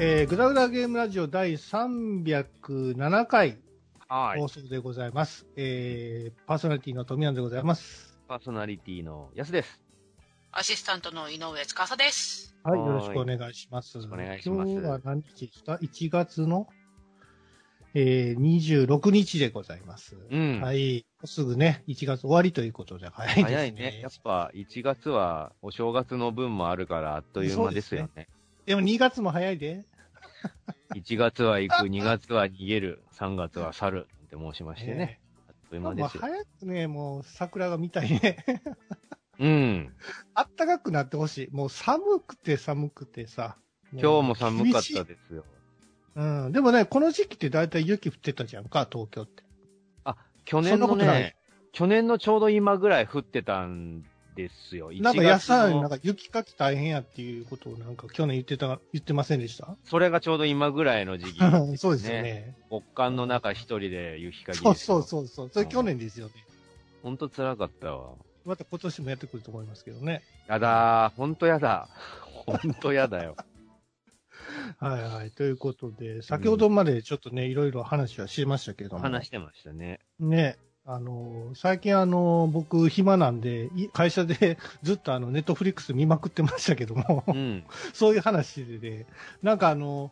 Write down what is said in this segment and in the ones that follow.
はい、えー、グダグダゲームラジオ第307回はい放。送でございます。えー、パーソナリティの富山でございます。パーソナリティのやすです。アシスタントの井上司です。はい、はいよろしくお願いします。お願いします今日は何日ですか ?1 月の、えー、26日でございます。うん。はい。すぐね、1月終わりということで、早いですね。早いね。やっぱ1月はお正月の分もあるからあっという間ですよね。でも2月も早いで。1月は行く、2月は逃げる、3月は去るって申しましてね。あっというまあ、間ですよ。早くね、もう桜が見たいね。うん。あったかくなってほしい。もう寒くて寒くてさ。今日も寒かったですよ。うん。でもね、この時期って大体雪降ってたじゃんか、東京って。去年のね、去年のちょうど今ぐらい降ってたんですよ。なんか1野菜、月のなんか雪かき大変やっていうことをなんか去年言ってた、言ってませんでした？それがちょうど今ぐらいの時期。そうですよね。極寒の中一人で雪かきそうそうう。そうそう。それ去年ですよね。ほんと辛かったわ。また今年もやってくると思いますけどね。やだー。ほんとやだ。ほんとやだよ。はいはい。ということで、先ほどまでちょっとね、いろいろ話はしましたけども。話してましたね。ね。あの、最近あの、僕暇なんで、い会社で ずっとあの、ネットフリックス見まくってましたけどもう、ん。そういう話で、ね、なんかあの、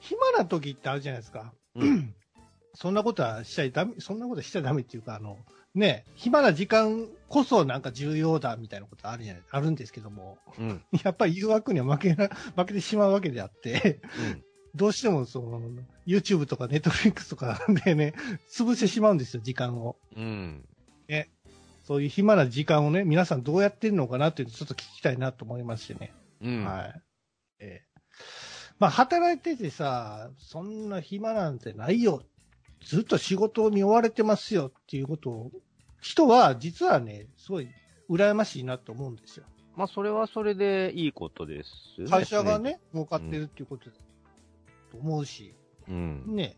暇な時ってあるじゃないですか。うん。そんなことはしちゃダメ、そんなことはしちゃダメっていうか、あの、ね、暇な時間こそなんか重要だみたいなことあるじゃない、あるんですけども、うん。やっぱり誘惑には負けな、負けてしまうわけであって、どうしてもその、YouTube とか Netflix とかでね、潰してしまうんですよ、時間を。うん。そういう暇な時間をね、皆さんどうやってるのかなっていうのをちょっと聞きたいなと思いましてね。うん。はい。ええまあ、働いててさ、そんな暇なんてないよ。ずっと仕事に追われてますよっていうことを、人は実はね、すごい羨ましいなと思うんですよ。まあ、それはそれでいいことです、会社が。ね、儲かってるっていうことだと思うし、うん。ね、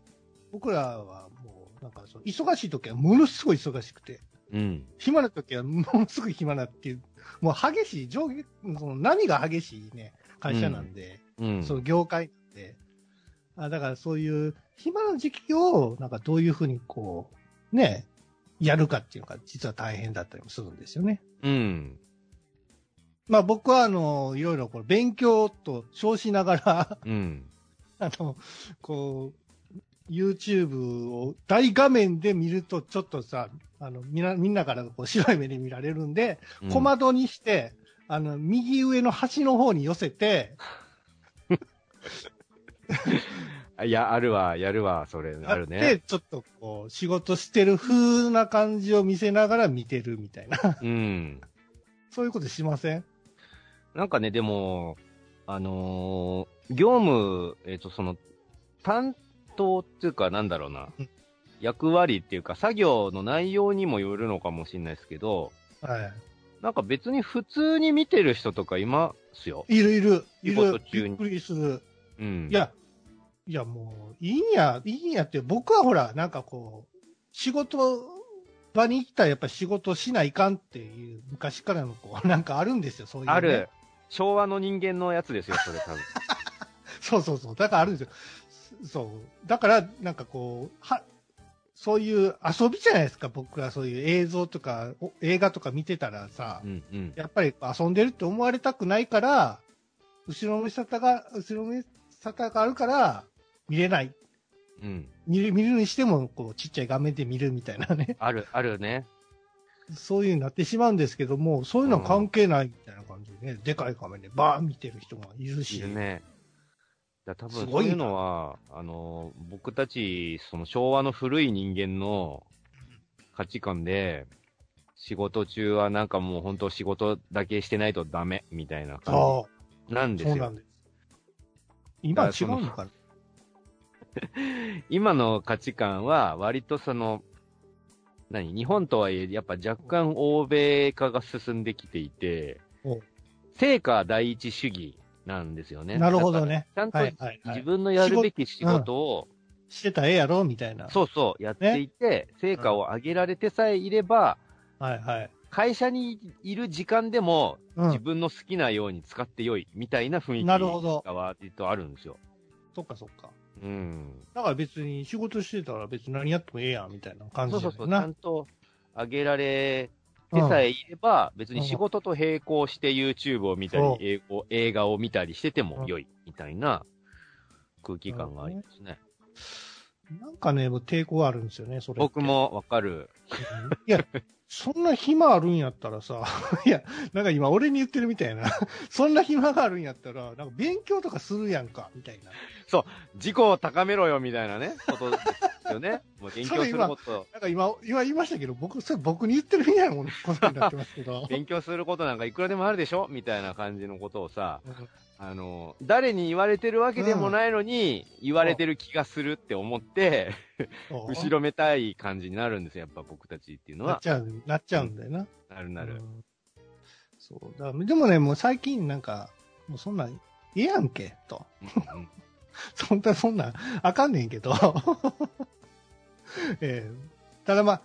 僕らはもう、なんかそう、忙しい時はものすごい忙しくて、うん。暇な時はものすごい暇なっていう、もう激しい、上下、その波が激しいね、会社なんで、うん。その業界なんで、あだからそういう暇な時期を、なんかどういうふうにこう、ね、やるかっていうのが実は大変だったりもするんですよね。うん。まあ僕はあの、いろいろこう勉強と称しながら、うん。あの、こう、YouTube を大画面で見るとちょっとさ、あの、みんな、みんなからこう白い目で見られるんで、小窓にして、あの、右上の端の方に寄せて、あ いや、あるわ、やるわ、それ、あるで、ね。ちょっとこう、仕事してる風な感じを見せながら見てるみたいな。うん。そういうことしません？なんかね、でも、あのー業務、えっ、と、その、担当っていうか、なんだろうなうん、役割っていうか、作業の内容にもよるのかもしれないですけど、はなんか別に普通に見てる人とかいますよ。い。いるいる。い仕事る。中にびっくりする。うん。い、や、いやもう、いいんや、いいんやって、僕はほら、なんかこう、仕事場に行ったらやっぱり仕事しないかんっていう、昔からのこう、なんかあるんですよ、そういう、ね。ある。。昭和の人間のやつですよ、それ多分。そうそうそう。だからあるんですよ。そう。だから、なんかこう、は、そういう遊びじゃないですか、僕がそういう映像とか、お映画とか見てたらさ、うんうん。やっぱり遊んでるって思われたくないから、後ろめ沙汰が、後ろめ沙汰があるから、見れない。うん。見る、見るにしても、こう、ちっちゃい画面で見るみたいなね。ある、あるね。そういうになってしまうんですけども、そういうのは関係ないみたいな感じでね、でかい画面でバーン見てる人がいるし。いるね。だ多分そういうのは、あの、僕たち、その昭和の古い人間の価値観で、仕事中はなんかもう本当仕事だけしてないとダメみたいな感そじなんう、ですよ。そうなんです。今は違うのかな？今の価値観は割とその、何？日本とはいえ、やっぱ若干欧米化が進んできていてお、成果第一主義なんですよね。なるほどね。ちゃんとはいはいはい。自分のやるべき仕事を、してたらええやろ？みたいな。そうそう、やっていて、成果を上げられてさえいれば、はいはい。会社にいる時間でも、うん自分の好きなように使ってよい、みたいな雰囲気なるほどが割とあるんですよ。そっかそっか。うん。だから別に仕事してたら別に何やってもええやんみたいな感じそうそうそう、ち。ゃんと上げられてさえいれば、別に仕事と並行して YouTube を見たり映画を見たりしてても良い、みたいな空気感がありますね。なんかね、抵抗あるんですよね、それ。僕もわかる。うん。いや、そんな暇あるんやったらさ、いや、なんか今俺に言ってるみたいな、そんな暇があるんやったら、なんか勉強とかするやんか、みたいな。自己を高めろよ、みたいなね、ことですよね。もう勉強すること、なんか今、今言いましたけど、僕、それ僕に言ってるみたいなもんことになってますけど。勉強することなんかいくらでもあるでしょ？みたいな感じのことをさ、うんあの、誰に言われてるわけでもないのに、言われてる気がするって思って、後ろめたい感じになるんですよ、やっぱ僕たちっていうのは。なっちゃう、なっちゃうんだよな。なるなる。うんそう。だでもね、もう最近なんか、もうそんなん、ええやんけ、と。うんうんそんな、そんなん、あかんねんけど。ええただまあ、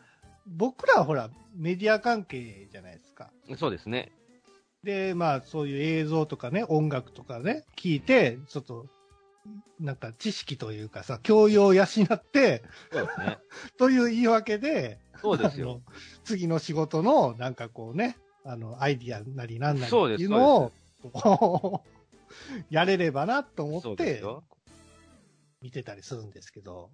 僕らはほら、メディア関係じゃないですか。そうですね。で、まあ、そういう映像とかね、音楽とかね、聞いて、ちょっと、なんか知識というかさ、教養を養って、そうですね。という言い訳で、そうですよ。次の仕事の、なんかこうね、あの、アイディアなりなんなりっていうのを、やれればなと思って。見てたりするんですけど、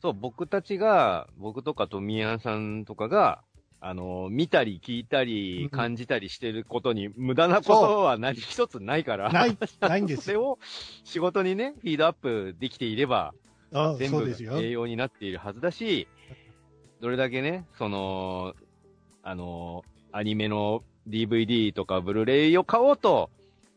そう、僕たちが、僕とかと宮さんとかが、あの、見たり聞いたうんり感じたりしてることに無駄なことは何一つないから。ない、ないんですよ。それを仕事にね、フィードアップできていれば、あ全部。栄養になっているはずだし、どれだけね、その、あの、アニメの DVD とかブルーレイを買おうと、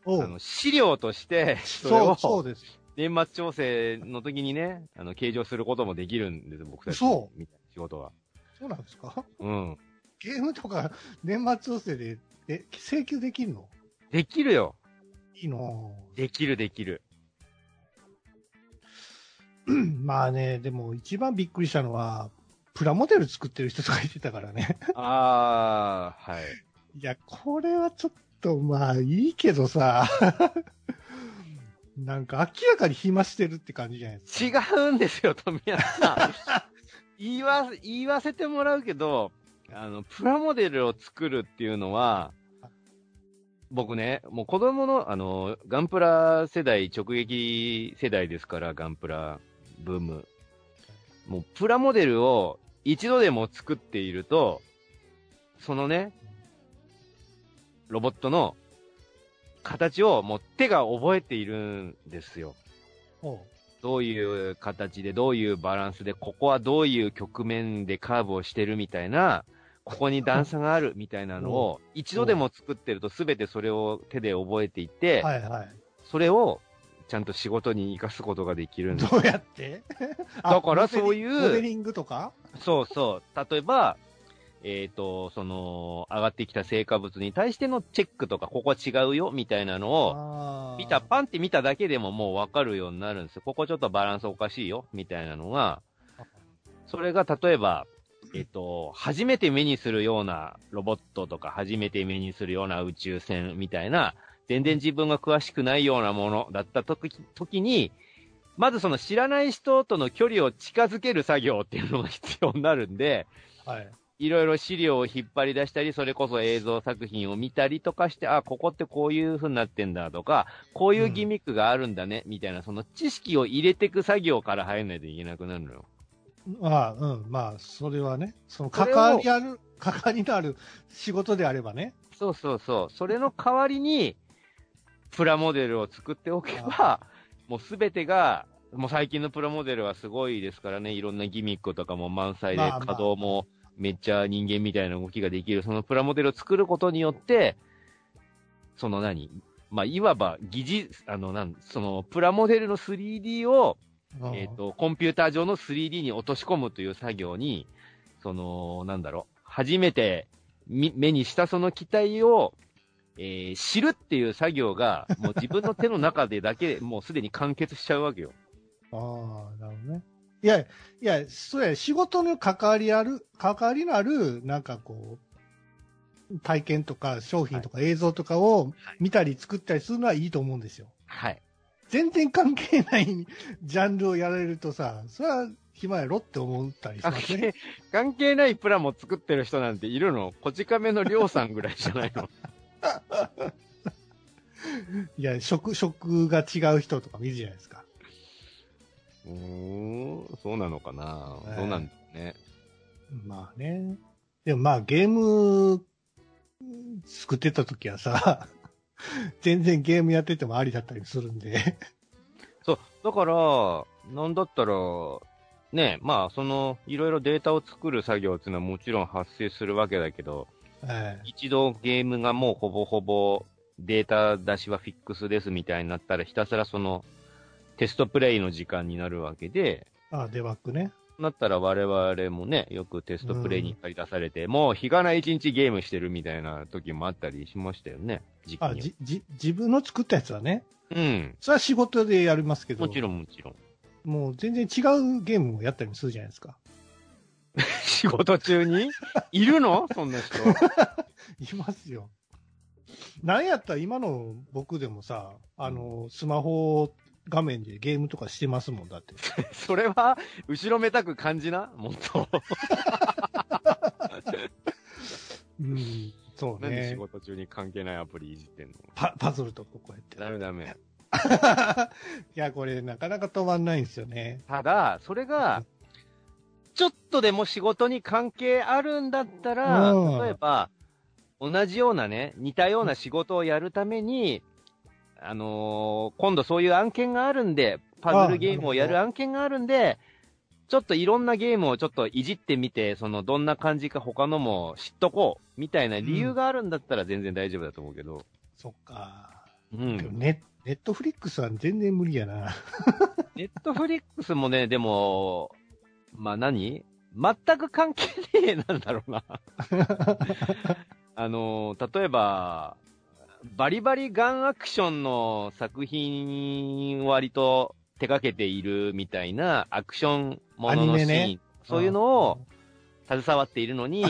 あの資料として、それをそうです。年末調整の時にね、あの、計上することもできるんです、僕たち。。そうみたいな仕事は。そうなんですか？うん。ゲームとか 年末調整で、え、請求できるの？できるよ。いいの？できるできる。まあね、でも一番びっくりしたのは、プラモデル作ってる人とかいてたからね。あー、はい。いや、これはちょっとまあいいけどさ、なんか明らかに暇してるって感じじゃないですか。違うんですよ、富谷さん。言わ、言わせてもらうけど、あの、プラモデルを作るっていうのは、僕ね、もう子供の、あの、ガンプラ世代、直撃世代ですから、ガンプラブーム。もう、プラモデルを一度でも作っていると、そのね、ロボットの形をもう手が覚えているんですよ。どういう形で、どういうバランスで、ここはどういう局面でカーブをしてるみたいな、ここに段差があるみたいなのを、一度でも作ってると全てそれを手で覚えていて、はいはい。それをちゃんと仕事に活かすことができるんです。どうやって？だからあそういうモデリングとか？そうそう。例えば、えっ、と、その、上がってきた成果物に対してのチェックとか、ここは違うよ、みたいなのを、見た、パンって見ただけでももうわかるようになるんですよ。ここちょっとバランスおかしいよ、みたいなのが、それが例えば、えっと、初めて目にするようなロボットとか、初めて目にするような宇宙船みたいな、全然自分が詳しくないようなものだった時時に、まずその知らない人との距離を近づける作業っていうのが必要になるんで、はい。いろいろ資料を引っ張り出したり、それこそ映像作品を見たりとかして、あ、ここってこういう風になってんだとか、こういうギミックがあるんだね、みたいな、その知識を入れていく作業から入らないといけなくなるのよ。まあ、うん、まあ、それはね、その関わりある、関わりのある仕事であればね。そうそうそう。それの代わりに、プラモデルを作っておけば、もうすべてが、もう最近のプラモデルはすごいですからね、いろんなギミックとかも満載で、稼働もめっちゃ人間みたいな動きができる、そのプラモデルを作ることによって、その何？まあ、いわば疑似、あの、なん、その、プラモデルの 3D を、うんえっ、と、コンピューター上の 3D に落とし込むという作業に、その、なんだろう、初めてみ目にしたその機体を、えー知るっていう作業が、もう自分の手の中でだけで もうすでに完結しちゃうわけよ。ああ、なるほどね。いや、いや、そうや、仕事の関わりある、関わりのある、なんかこう、体験とか商品とか映像とかを見たり作ったりするのはいいと思うんですよ。はい。全然関係ないジャンルをやられるとさ、それは暇やろって思ったりし関ますね係。、関係ないプラモ作ってる人なんているの？こち亀のりょうさんぐらいじゃないの？いや、職、職が違う人とか見るじゃないですか。うーん、そうなのかな、ええどうなんだね。まあね。でもまあゲーム作ってた時はさ、全然ゲームやっててもありだったりするんで。そう、だから、なんだったら、ね、まあ、その、いろいろデータを作る作業っていうのはもちろん発生するわけだけど、え一度ゲームがもうほぼほぼデータ出しはフィックスですみたいになったら、ひたすらその、テストプレイの時間になるわけで、えあデバッグね。なったら我々もね、よくテストプレイに借り出されて、もう日がない一日ゲームしてるみたいな時もあったりしましたよね、時期あ。じ、じ、自分の作ったやつはね。うん。それは仕事でやりますけど。もちろんもちろん。もう全然違うゲームをやったりもするじゃないですか。仕事中に？いるの？そんな人。いますよ。なんやったら今の僕でもさ、あの、スマホ画面でゲームとかしてますもんだって。それは、後ろめたく感じな？もっと。うん、そうなんで仕ね。事中に関係ないアプリいじってんの？パパズルとかこうやって。ダメダメ。いや、これなかなか止まんないんですよね。ただ、それが、ちょっとでも仕事に関係あるんだったら、うん例えば、同じようなね、似たような仕事をやるために、あのー今度そういう案件があるんで、パズルゲームをやる案件があるんで、ちょっといろんなゲームをちょっといじってみて、そのどんな感じか他のも知っとこう、みたいな理由があるんだったら全然大丈夫だと思うけど。そっか。うん。ネネットフリックスは全然無理やな。ネットフリックスもね、でも、まあ何？全く関係ねえなんだろうな。あの、例えば、バリバリガンアクションの作品を割と手掛けているみたいなアクションもののシーン、ねそういうのを携わっているのに、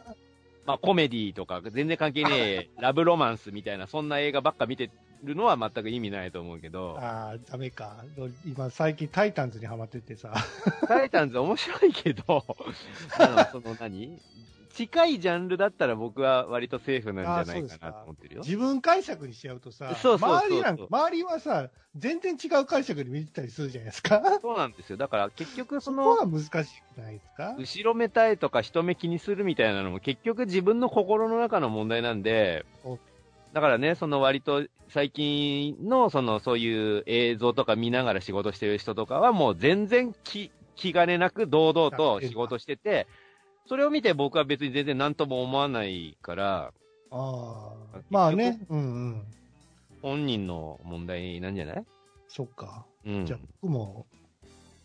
まあコメディとか全然関係ねえ ラブロマンスみたいなそんな映画ばっか見てるのは全く意味ないと思うけど、ああ、ダメか。今最近タイタンズにハマっててさ。タイタンズ面白いけど、あの、その何？近いジャンルだったら僕は割とセーフなんじゃないかなと思ってるよ。自分解釈にしちゃうとさ、周りなんか、周りはさ、全然違う解釈で見てたりするじゃないですか。そうなんですよ。だから結局そそこはの、難しくないですか？後ろめたいとか人目気にするみたいなのも結局自分の心の中の問題なんでお、だからね、その割と最近のそのそういう映像とか見ながら仕事してる人とかはもう全然気、気兼ねなく堂々と仕事してて、それを見て僕は別に全然何とも思わないから、ああ。まあね。うんうん。本人の問題なんじゃない？そっか。うん。じゃあ僕も、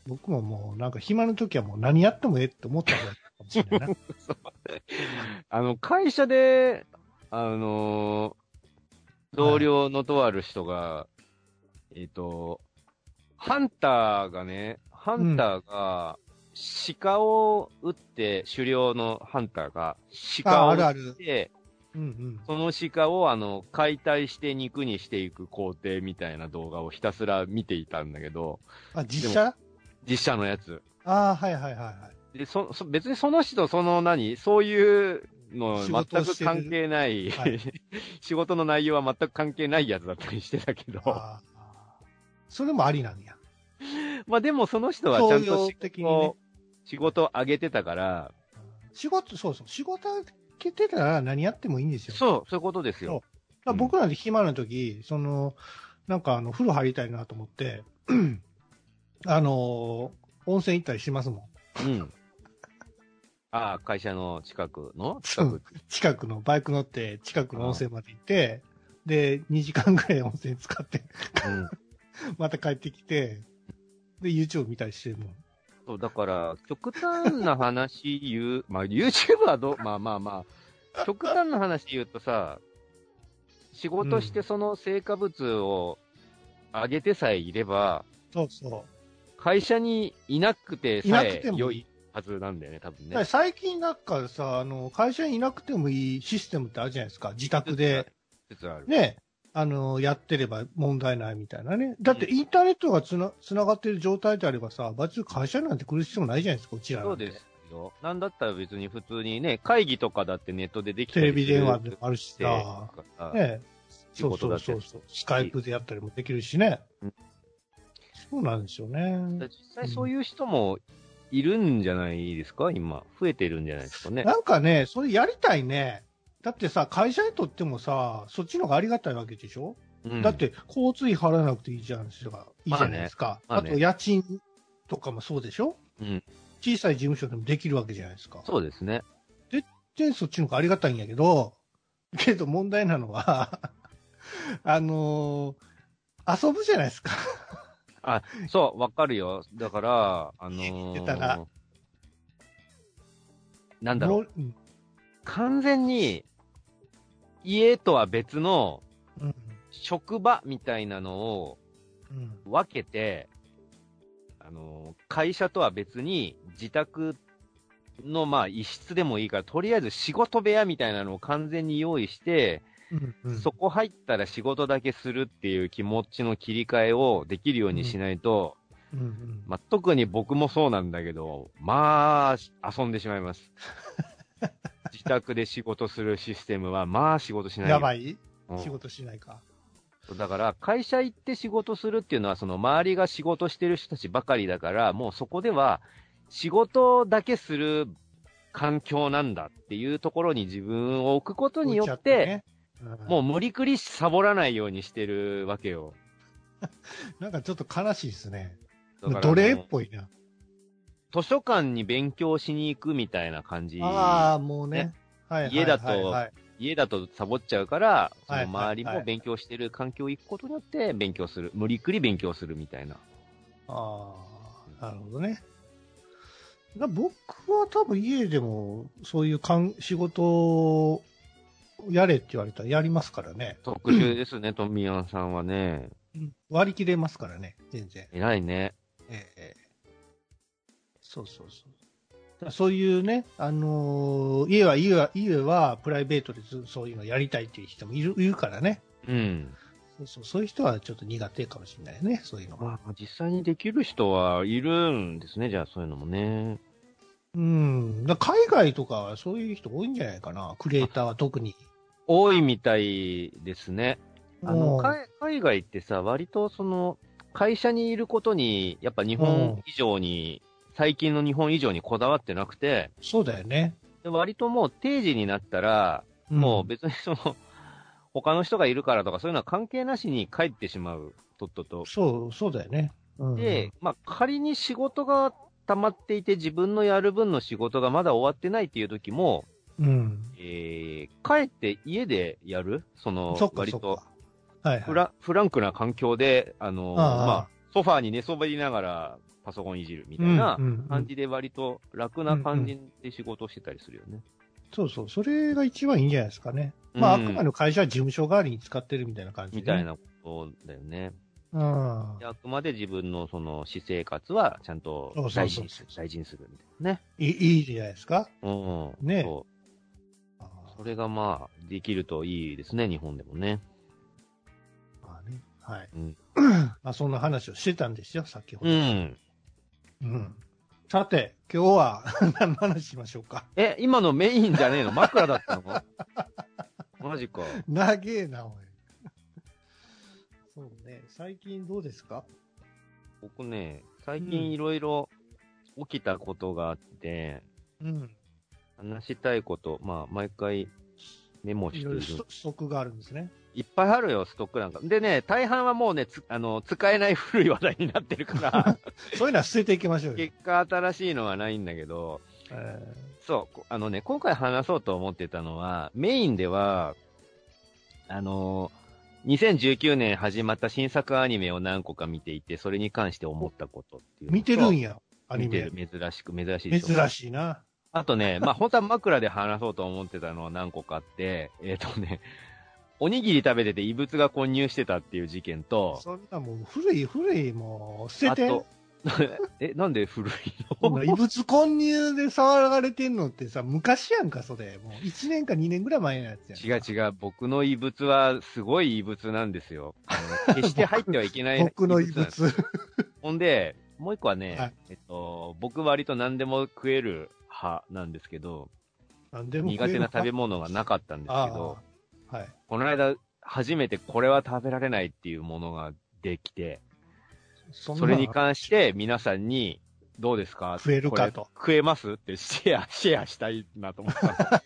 僕ももうなんか暇の時はもう何やってもええって思ったかもしれないな。あの、会社で、あのー同僚のとある人が、えっ、と、ハンターがね、ハンターが、鹿を撃って、狩猟のハンターが、鹿あ、を撃あるあるっ。て、うんうん。その鹿をあの、解体して肉にしていく工程みたいな動画をひたすら見ていたんだけど、あ、実写？実写のやつ。ああ、はいはいはいはい。で、そ、そ別にその人、その何、そういうの仕全く関係ない、はい 仕事の内容は全く関係ないやつだったりしてたけど。それもありなんや。まあでもその人はちゃんと仕的にね事、仕事を上げてたから、仕事、そうそう。仕事受けてたら何やってもいいんですよ。そう、そういうことですよ。ら僕なんて暇な時、その、なんかあの、風呂入りたいなと思って、あの、温泉行ったりしますもん。うん。ああ、会社の近くの？近く。近くの、バイク乗って近くの温泉まで行って、で、2時間ぐらい温泉使って、うん。また帰ってきて、で、YouTube 見たりしてるもん。そう、だから、極端な話言う、まあ YouTube はどう、まあまあまあ、極端な話言うとさ、仕事してその成果物を上げてさえいれば、そうそう。会社にいなくてさえ良いはずなんだよね、多分ね。最近なんかさ、あの、会社にいなくてもいいシステムってあるじゃないですか。自宅で。ね。あの、やってれば問題ないみたいなね。だってインターネットがつな、つながってる状態であればさ、別に会社なんて来る必要もないじゃないですか、うちらなんてそうですよ。なんだったら別に普通にね、会議とかだってネットでできたテレりするビ電話でもあるしさ、ね仕そうそうそうそう。スカイプでやったりもできるしねうん。そうなんですよね。実際そういう人もいるんじゃないですか？今。増えてるんじゃないですかね。なんかね、それやりたいね。だってさ、会社にとってもさ、そっちの方がありがたいわけでしょ、うんだっ、て、交通費払わなくていいじゃん、いいじゃないですか。あ,、まあねまあねと、家賃とかもそうでしょ？うん。小さい事務所でもできるわけじゃないですか。そうですね。で、そっちの方がありがたいんやけど、けど問題なのは、あのー遊ぶじゃないですか。そう、わかるよ。だから、あのー、出たらなんだろう。完全に、家とは別のうん。職場みたいなのをうん。分けて、あのー、会社とは別に自宅のまあ一室でもいいから、とりあえず仕事部屋みたいなのを完全に用意して、うんうん。そこ入ったら仕事だけするっていう気持ちの切り替えをできるようにしないと、うんうん。まあ、特に僕もそうなんだけど、まあ、遊んでしまいます。自宅で仕事するシステムは、まあ仕事しないよ。やばい？うん仕事しないか。だから、会社行って仕事するっていうのは、その周りが仕事してる人たちばかりだから、もうそこでは、仕事だけする環境なんだっていうところに自分を置くことによ置いちゃって、ねうんもう無理くりサボらないようにしてるわけよ。なんかちょっと悲しいですね。だから奴隷っぽいな。図書館に勉強しに行くみたいな感じ。ああ、もうねね。はいはい家だとはいはい家だとサボっちゃうから、そはいの周りも勉強してる環境行くことによって勉強する。無理くり勉強するみたいな。ああ、なるほどね。だ僕は多分家でもそういうかん仕事をやれって言われたらやりますからね。特殊ですね、トミヤンさんはね。割り切れますからね、全然。偉いね。ええそうそうそう。そういうね、あのー家は、家は、家はプライベートでずそういうのやりたいっていう人もいるいるからね。うん。そうそう、そういう人はちょっと苦手かもしれないね、そういうのは。まあ、実際にできる人はいるんですね、じゃあそういうのもね。うん。海外とかはそういう人多いんじゃないかな、クリエイターは特に。多いみたいですね。あの、うん海海外ってさ、割とその、会社にいることに、やっぱ日本以上に、最近の日本以上にこだわってなくて、そうだよね。で割ともう定時になったら、んもう別にその、他の人がいるからとかそういうのは関係なしに帰ってしまう、とっとと。そう、そうだよね。うん、で、まあ仮に仕事が溜まっていて自分のやる分の仕事がまだ終わってないっていう時も、うん。えー、帰って家でやる？そのそっ、か割とそっか。はいはい。フラフランクな環境で、あの、ああまあ、ソファーに寝そべりながらパソコンいじるみたいなうんうんうん感じで割と楽な感じで仕事をしてたりするよね。そうそう、それが一番いいんじゃないですかね。まあ、あうんくまでの会社は事務所代わりに使ってるみたいな感じで、みたい。なことだよね。うん。であくまで自分のその私生活はちゃんと大事にする、大事にするみたいなね。いいいいじゃないですか。うん。ねそう。あそれがまあ、できるといいですね、日本でもね。まあね。はい。うん。まあ、そんな話をしてたんですよ、先ほど。うん。うん。さて、今日は 何の話しましょうか？え、今のメインじゃねえの？枕だったの？マジか。長えな、おい。そうね。最近どうですか？僕ね、最近いろいろ起きたことがあって、うん。話したいこと、まあ、毎回メモしているいろいろがあるんですね。いっぱいあるよ、ストックなんか。でね、大半はもうね、つあの、使えない古い話題になってるから、そういうのは捨てていきましょうよ。結果新しいのはないんだけど、えそう、こあのね、今回話そうと思ってたのは、メインでは、あの2019年始まった新作アニメを何個か見ていて、それに関して思ったことっていう見てるんや、アニメ見てる。。珍しく、珍しいでしょ。珍しいな。あとね、まあ、本当は枕で話そうと思ってたのは何個かあって、えっ、とね、おにぎり食べてて異物が混入してたっていう事件と、そんなもう古い古い、もう捨てて。え、なんで古いの？異物混入で騒がれてんのってさ、昔やんか、それ。もう1年か2年ぐらい前のやつやん。違う違う、僕の異物はすごい異物なんですよ。決して入ってはいけない僕の異。物。ほんで、もう一個はね、はいえっと、僕割と何でも食える派なんですけど、苦手な食べ物物がなかったんですけど、はい。この間初めてこれは食べられないっていうものができて、そそれに関して皆さんに、どうですか？食えるかと食えます？ってシェア、シェアしたいなと思った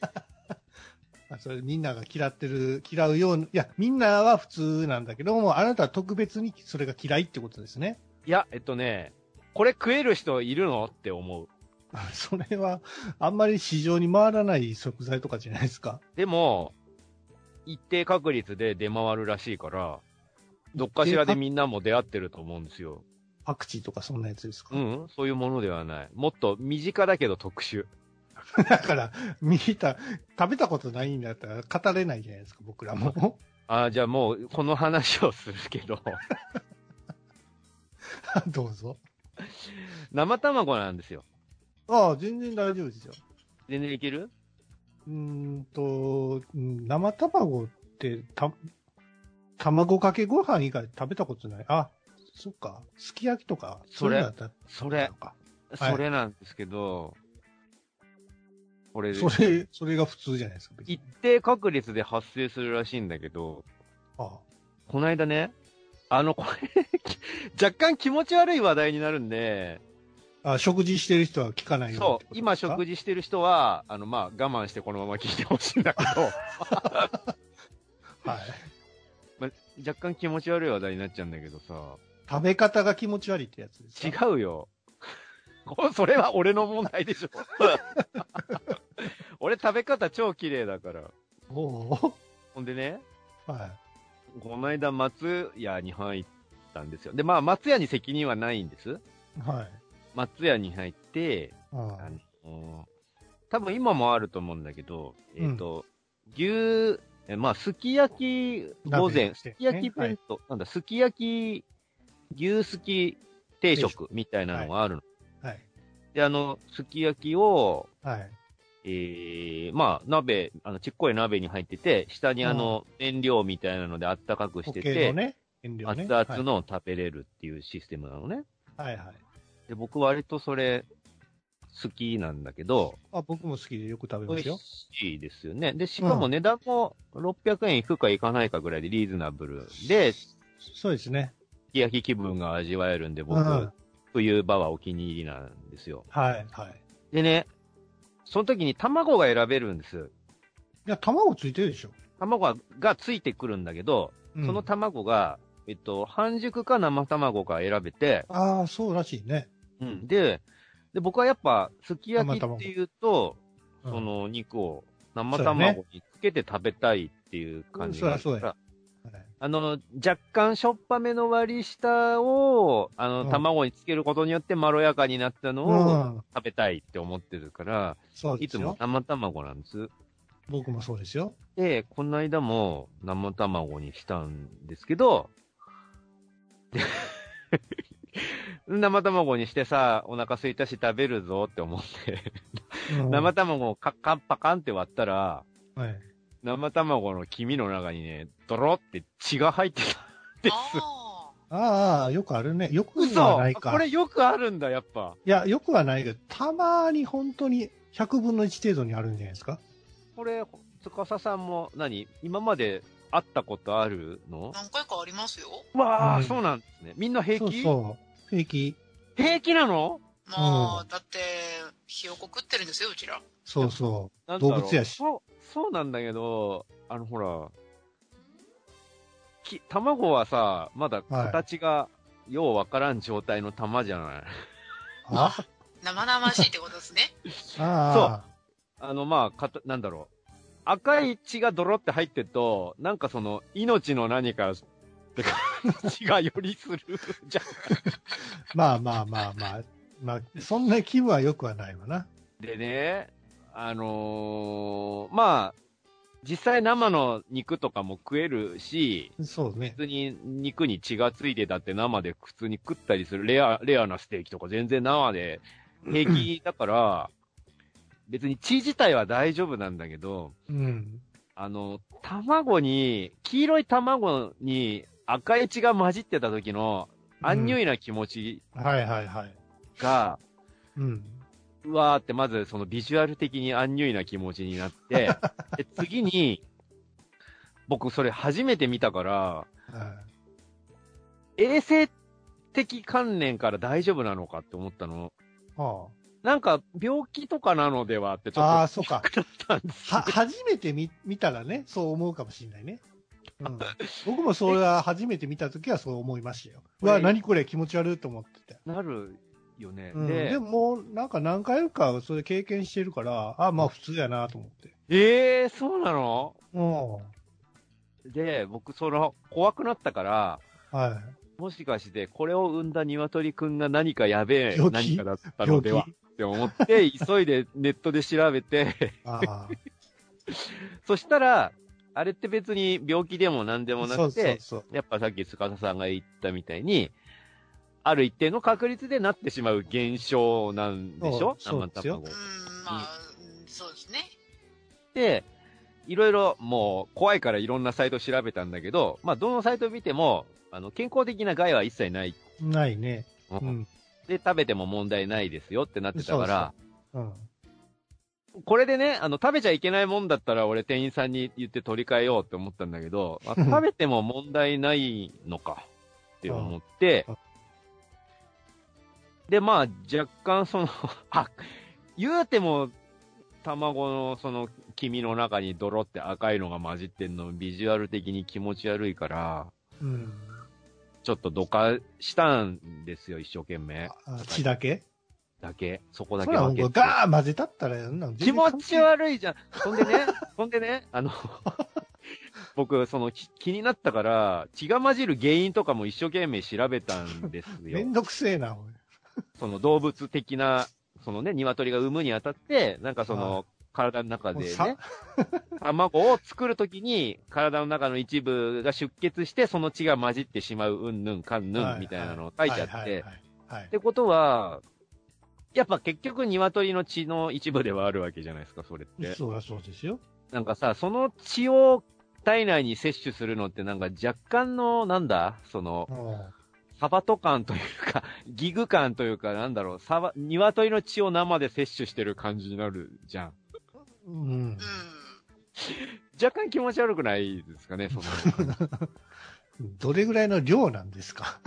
それみんなが嫌ってる、嫌うような、いや、みんなは普通なんだけども、あなたは特別にそれが嫌いってことですね。いや、えっとね、これ食える人いるの？って思う。それは、あんまり市場に回らない食材とかじゃないですか。でも、一定確率で出回るらしいから、どっかしらでみんなも出会ってると思うんですよ。パクチーとかそんなやつですか？うん、そういうものではない。もっと身近だけど特殊。だから、見た、食べたことないんだったら語れないじゃないですか、僕らも。あじゃあもう、この話をするけど、どうぞ。生卵なんですよ。ああ、全然大丈夫ですよ。全然いける？うーんと、うん生卵って、た、卵かけご飯以外食べたことない？あ、そっか。すき焼きとか。それそれそれなんですけど、これ、それ、それが普通じゃないですか、一定確率で発生するらしいんだけど、あこの間ね、あの、これ、若干気持ち悪い話題になるんで、ああ、食事してる人は聞かないよそう、今食事。事してる人は、あの、まあ、我慢してこのまま聞いてほしいんだけど、はい。まあ、若干気持ち悪い話題になっちゃうんだけどさ、食べ方が気持ち悪いってやつですか？違うよ。これそれは俺の問題でしょ。俺食べ方超綺麗だから。おおほんでね、はい。この間松屋に入ったんですよ。で、まあ松屋に責任はないんです。はい。松屋に入って、ああの多分今もあると思うんだけど、えっ、と、牛、えまあ、すき焼き午前、すき焼き弁当、なんだ、すき焼き牛すき定食みたいなのがあるの。はい。で、あの、すき焼きを、はい。えー、まあ、鍋、あの、ちっこい鍋に入ってて、下にあの、燃料みたいなのであったかくしてて、固形のね。熱々の食べれるっていうシステムなのね。はい。はいはい。で、僕割とそれ、好きなんだけど、あ、僕も好きでよく食べ美味ますよ。しいですよね。で、しかも値段も600円いくかいかないかぐらいでリーズナブルで、すそうですね。き焼き気分が味わえるんで、僕、うん冬場はお気に入りなんですよ。はい。はい。でね、その時に卵が選べるんです。いや、卵ついてるでしょ。卵ががついてくるんだけど、うんその卵が、えっと、半熟か生卵か選べて、ああ、そうらしいね。うん、で、で、僕はやっぱ、すき焼きっていうと、うんその肉を生卵につけて食べたいっていう感じがあるから、うんそりゃはいあの、若干しょっぱめの割り下を、あの、うん卵につけることによってまろやかになったのうをん。食べたいって思ってるから、そうですよ。いつも生卵なんです。僕もそうですよ。で、この間も生卵にしたんですけど、で 生卵にしてさ、お腹空いたし食べるぞって思って、うん生卵をカッカンパカンって割ったら、はい。生卵の黄身の中にね、ドロって血が入ってたんです。あああ、よくあるね。よく嘘はないか。これよくあるんだ、やっぱ。いや、よくはないけど、たまに本当に100分の1程度にあるんじゃないですか？これ、司さんも何？今まで会ったことあるの？あ、何回かありますよ。わあ、うんそうなんですね。みんな平気？そうそう。平気？平気なの？まあ、うだって、ひよこ食ってるんですよ、うちら。そうそう動物やしそう、そうなんだけど、あのほら、き、卵はさ、まだ形が、ようわからん状態の玉じゃない？う。あ？生々しいってことですね。ああの、まあ、かた、なんだろう。赤い血がドロって入ってると、なんかその、命の何かって感じがよりする じゃん。まあまあまあまあ。まあ、そんな気分はよくはないわな。でね、あのーまあ、実際生の肉とかも食えるし、そうね。普通に肉に血がついてたって生で普通に食ったりするレア、レアなステーキとか全然生で平気だから、別に血自体は大丈夫なんだけど、うん。あの、卵に、黄色い卵に赤い血が混じってた時の、アンニュイな気持ちはいはいはい。が、うん。うわーってまずそのビジュアル的にアンニュイな気持ちになって、で、次に、僕それ初めて見たから、は衛生的観念から大丈夫なのかって思ったの。い。はなんか、病気とかなのではってちょっと。ああー、そうか。だったんですは、初めて見、見たらね、そう思うかもしれないね。うん、僕もそれは初めて見たときはそう思いましたよ。うわ、何これ気持ち悪いと思ってて。なるよね。うん、でで、ももうなんか何回かそれ経験してるから、あまあ普通やなと思って。ええー、そうなの？うん。で、僕その、怖くなったから、はもしかして、これを産んだ鶏くんが何かやべえ何かだったい。のでは？って思って、急いでネットで調べて、ああ。そしたら、あれって別に病気でも何でもなそうそうくて、そう。やっぱさっき司さんが言ったみたいに、ある一定の確率でなってしまう現象なんでしょ？そうそうですよ生卵う。ん、まあ、うんそうですね。で、いろいろもう怖いからいろんなサイト調べたんだけど、まあどのサイト見ても、あの、健康的な害は一切ない。ないね。うん。で、食べても問題ないですよってなってたから、うん。これでね、あの、食べちゃいけないもんだったら俺店員さんに言って取り替えようって思ったんだけど、まあ食べても問題ないのかって思ってうん、で、まあ若干その、あ、言うても、卵のその黄身の中に泥って赤いのが混じってんのビジュアル的に気持ち悪いから、うん。ちょっとどかしたんですよ、一生懸命。あ血だけ？だけ。そこだけ分けて。ガー混ぜたったら、気持ち悪いじゃん。そんでね、そんでね、あの、僕、そのき気になったから、血が混じる原因とかも一生懸命調べたんですよ。めんどくせえな。その動物的な、そのね、鶏が産むにあたって、なんかそはの、体の中でね、卵を作るときに、体の中の一部が出血して、その血が混じってしまう、うんぬんかんぬんみたいなのを書いてあって、ってことは、やっぱ結局鶏の血の一部ではあるわけじゃないですか、それって。そうだそうですよ。なんかさ、その血を体内に摂取するのってなんか若干の、なんだ？その、うんサバト感というか、ギグ感というか、なんだろう、サバ、鶏の血を生で摂取してる感じになるじゃんう。ん。若干気持ち悪くないですかね、その。どれぐらいの量なんですか？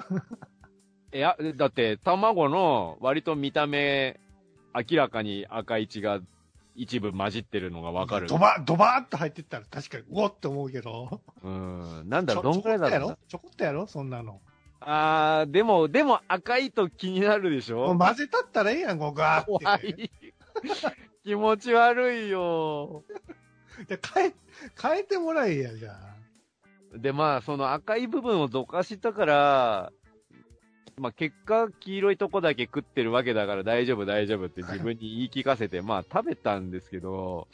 いや、だって、卵の割と見た目、明らかに赤い血が一部混じってるのがわかる。ドバドバーっと入ってったら確かに、うおって思うけど。うん。なんだろう、どんくらいだろうなちょこっとやろ？ちょこっとやろ？そんなの。あー、でも、でも赤いと気になるでしょ？混ぜたったらええやん、こうガーって。怖い。気持ち悪いよ。で変え、変えてもらえや、じゃあ。で、まあ、その赤い部分をどかしたから、まあ、結果、黄色いとこだけ食ってるわけだから大丈夫大丈夫って自分に言い聞かせて、まあ、食べたんですけど、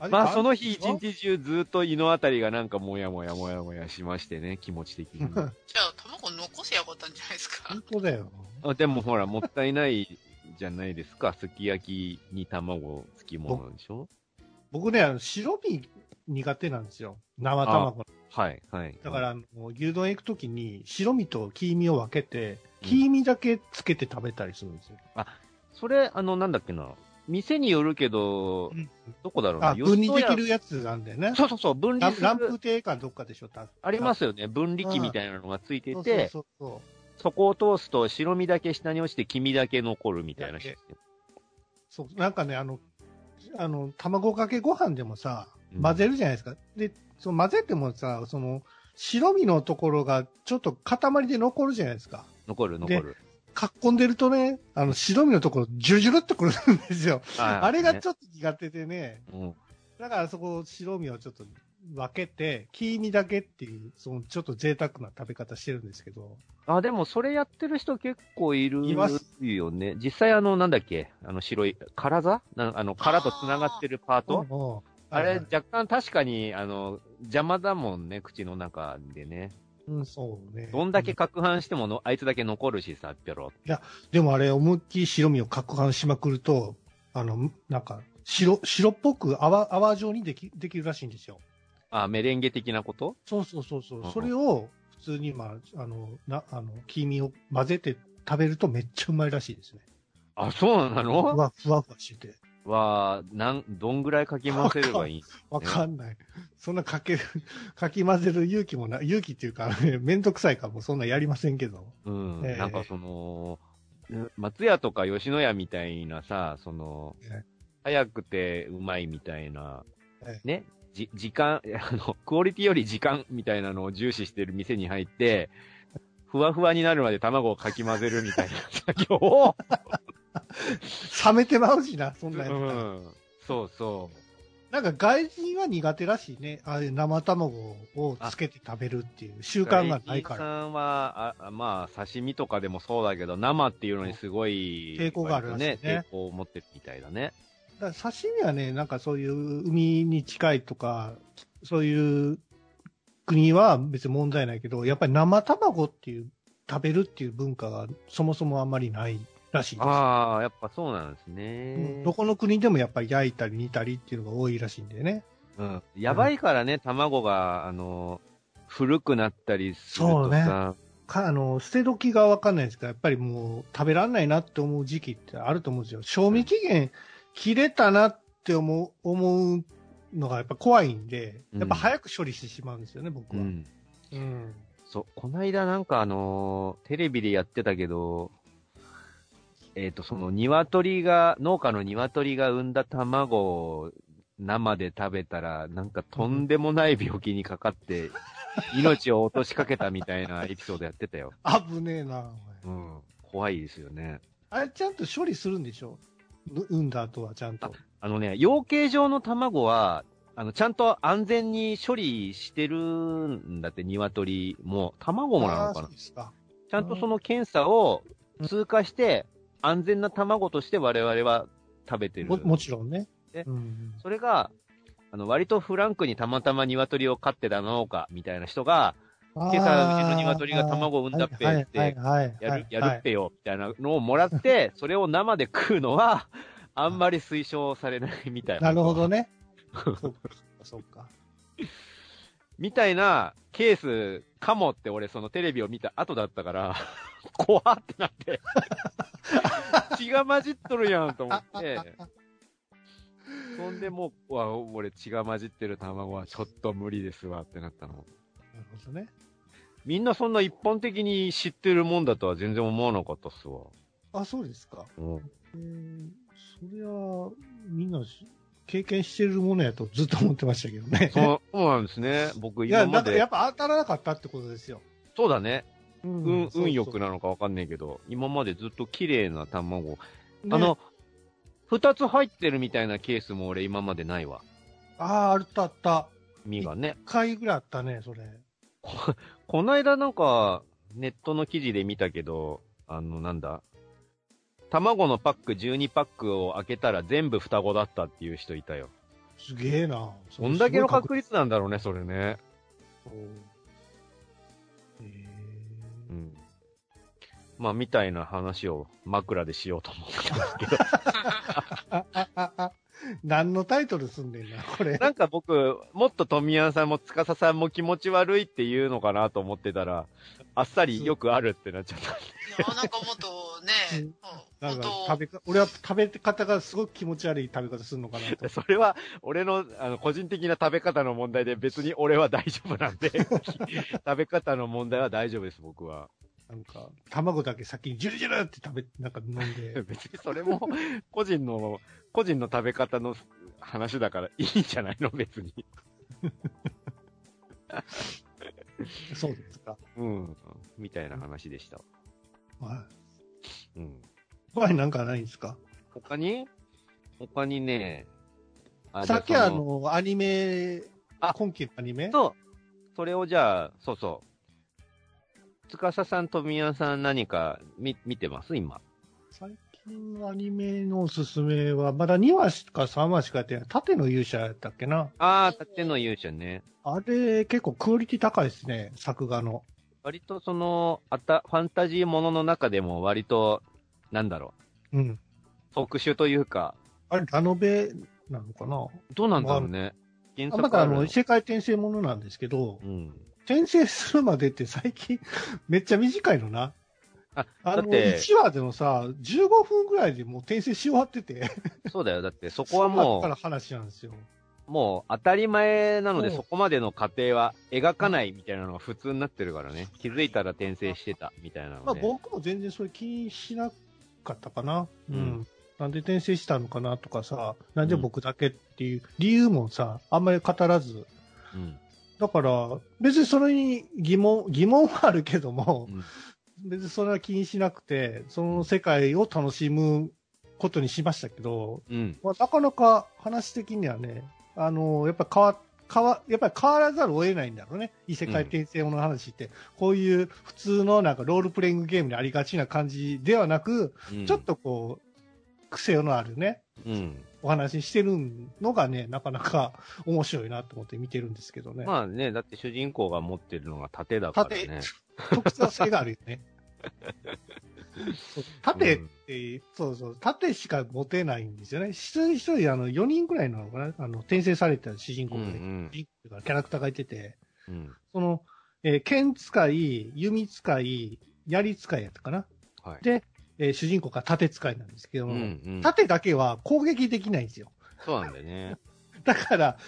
はいまあ、その日一あ日中ずっと胃のあたりがなんかもやもやもやもやしましてね、気持ち的に。じゃあ、卵残せやがったんじゃないですか本。当だよ。あでもほら、もったいないじゃないですか。すき焼きに卵つきものでしょ？僕ね、あの白身苦手なんですよ。生卵。はい、はい。だから、牛丼行くときに白身と黄身を分けて、うん黄身だけつけて食べたりするんですよ。それ、あの、なんだっけな。店によるけど、うんどこだろうな。あ、分離できるやつなんでね家。そうそうそう、分離。ランプ亭かどっかでしょ、たありますよね。分離器みたいなのがついてそうて、そうそうそこを通すと白身だけ下に落ちて黄身だけ残るみたいなそう。なんかね、あの、あの、卵かけご飯でもさ、うん混ぜるじゃないですか。で、その混ぜてもさ、その、白身のところがちょっと塊で残るじゃないですか。ム。残る残る。かっこんでるとね、あの、白身のところ、ジュルジュルってくるんですよ。ああれがねちょっと苦手でね、うん。だからそこ、白身をちょっと分けて、黄身だけっていう、そのちょっと贅沢な食べ方してるんですけど、あ、でもそれやってる人結構いるいますよね。実際あの、なんだっけ？あの白い、カラザなあの、殻と繋がってるパート？うんあれ、若干確かに、あの、邪魔だもんね、口の中でね。うん、そうね。どんだけ攪拌してもの、あいつだけ残るしさ、ぴょろ。でもあれ、思いっきり白身を攪拌しまくると、あの、なんか、白、白っぽく泡、泡状にでき、できるらしいんですよ。あ、メレンゲ的なこと？そうそうそうそううんうん。それを、普通に、まあ、あの、な、あの、黄身を混ぜて食べるとめっちゃうまいらしいですね。あ、そうなふのわ、ふわふわしてて。は、なん、どんぐらいかき混ぜればいいわかんない。そんなかける、かき混ぜる勇気もな、勇気っていうか、ね、めんどくさいからもうそんなやりませんけど。うん。ええなんかその、松屋とか吉野家みたいなさ、そのええ、早くてうまいみたいなえ、ね、じ、時間、あの、クオリティより時間みたいなのを重視してる店に入って、ふわふわになるまで卵をかき混ぜるみたいな作業を、冷めてまうしな、そんなやつ、うん。そうそう。なんか外人は苦手らしいね。ああいう生卵をつけて食べるっていう習慣がないから。さんは、あまあ、刺身とかでもそうだけど、生っていうのにすごい、抵抗があるらしいね抵抗を持ってるみたいだね。だ刺身はね、なんかそういう海に近いとか、そういう国は別に問題ないけど、やっぱり生卵っていう、食べるっていう文化がそもそもあんまりないらしいです。ああ、やっぱそうなんですうねん。どこの国でもやっぱり焼いたり煮たりっていうのが多いらしいんでね。うん。やばいからね、卵が、あの、古くなったりするとさ、かあの、捨て時がわかんないですけど、やっぱりもう食べられないなって思う時期ってあると思うんですよ。賞味期限切れたなって思う、思うのがやっぱ怖いんで、やっぱ早く処理してしまうんですよね、僕は。うん。うん。そう、こないだなんかあのーテレビでやってたけど、えっ、と、その鶏が、農家の鶏が産んだ卵を生で食べたら、なんかとんでもない病気にかかって、命を落としかけたみたいなエピソードやってたよ。危ねえな、お前うん。怖いですよね。あれちゃんと処理するんでしょ？ぬ産んだ後はちゃんと。あのね、養鶏場の卵は、あの、ちゃんと安全に処理してるんだって、鶏も。卵もなのかなそうですか。ちゃんとその検査を通過して、安全な卵として我々は食べてる。ももちろんね。ねうんそれが、あの、割とフランクにたまたま鶏を飼ってた農家みたいな人が、今朝うちの鶏が卵を産んだっぺってやる、やるっい。ぺよ、みたいなのをもらって、それを生で食うのは、あんまり推奨されないみたいな。なるほどね。そうか、そうか。みたいなケースかもって俺そのテレビを見た後だったから、怖ってなって、血が混じっとるやんと思って、そんでもう、うわ、俺血が混じってる卵はちょっと無理ですわってなったの。なるほどね。みんなそんな一般的に知ってるもんだとは全然思わなかったっすわ。あ、そうですか。うん。えー、そりゃ、みんなし経験してるものやとずっと思ってましたけどね。そう、そうなんですね。僕いや、今までだからやっ、ぱ当たらなかったってことですよ。そうだね。う運、運良くな。なのかわかんないけど、今までずっと綺麗な卵。ねあの、二つ入ってるみたいなケースも俺今までないわ。ああ、あったあった。身がね。一回ぐらいあったね、それ。こないだなんか、ネットの記事で見たけど、あの、なんだ？卵のパック12パックを開けたら全部双子だったっていう人いたよ。すげえな。どんだけの確率率なんだろうね、それね。えまあ、みたいな話を枕でしようと思ってますけど。ー 何のタイトルすんねんな、これ。なんか僕、もっと富谷さんも司さんも気持ち悪いって言うのかなと思ってたら、あっさりよくあるってなっちゃった。いや、なんかもっとね、うんなんか食べか、俺は食べ方がすごく気持ち悪い食べ方するのかなと。それは、俺の、あの、個人的な食べ方の問題で別に俺は大丈夫なんで、食べ方の問題は大丈夫です、僕は。なんか、卵だけ先にジュルジュルって食べ、なんか飲んで。別にそれも、個人の、個人の食べ方の話だからいいんじゃないの、別に。そうですか。うん。みたいな話でした。はい。うん。他になんかないんですか？他に？他にね、あさっきあの、アニメ、あ今期のアニメ？そう。それをじゃあ、そうそう。司さん、富谷さん何か見、見てます？今。アニメのおすすめは、まだ2話しか3話しかやってない。縦の勇者やったっけな。ああ、縦の勇者ね。あれ、結構クオリティ高いですね、作画の。割とその、あた、ファンタジーものの中でも割と、なんだろうん。う、特殊というか、あれ、ラノベなのかなどうなんだろうね。まだああるの異世界転生ものなんですけど、うん。転生するまでって最近 めっちゃ短いのな。あ、あの、だって、1話でもさ、15分ぐらいでもう転生し終わってて、そうだよ。だって そこはそうなっもたら話なんですよ。う、もう当たり前なのでうんそこまでの過程は描かないみたいなのが普通になってるからね。気づいたら転生してたみたいなまあのね。僕も全然それ気にしなかったかな。うん。うんなんで転生したのかなとかさ、なんで僕だけっていう理由もさ、あんまり語らず。うん。だから、別にそれに疑問、疑問はあるけども、うん別にそれは気にしなくて、その世界を楽しむことにしましたけど、うん。まあ、なかなか話的にはね、あのやっぱ変わ、変わ、やっぱり変わらざるを得ないんだろうね。異世界転生もの話って、こういう普通のなんかロールプレイングゲームにありがちな感じではなく、うんちょっとこう、癖のあるね、うん。お話ししてるのがね、なかなか面白いなと思って見てるんですけどね。まあね、だって主人公が持ってるのが盾だから縦、ね。特徴性があるよね。縦って、そうそう、縦しか持てないんですよね。一人一人、あの、4人くらいなのかな？あの、転生された主人公で、うんうんキャラクターがいてて、うん。その、えー剣使い、弓使い、槍使いやったかな？はい。で、えー主人公が盾使いなんですけども、うんうん。盾だけは攻撃できないんですよ。そうなんだよね。だから、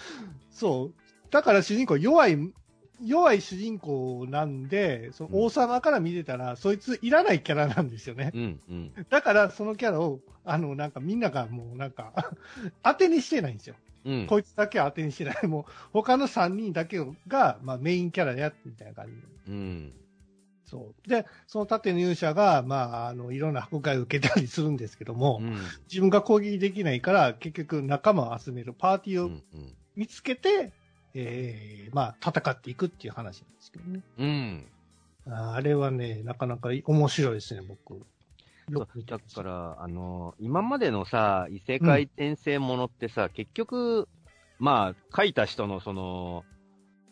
そう。だから主人公弱い、弱い主人公なんで、その王様から見てたら、そいついらないキャラなんですよね。うんうん。だからそのキャラを、あの、なんかみんながもうなんか、当てにしてないんですよ。うん。こいつだけは当てにしてない。もう、他の3人だけが、まあメインキャラや、みたいな感じで。うん。そう。で、その盾の勇者が、まあ、あの、いろんな迫害を受けたりするんですけども、うん。自分が攻撃できないから、結局仲間を集めるパーティーをうん。見つけて、えー、まあ、戦っていくっていう話なんですけどね。うん。あれはね、なかなか面白いですね、僕。そうだから、あの、今までのさ、異世界転生ものってさ、結局、まあ、書いた人のその、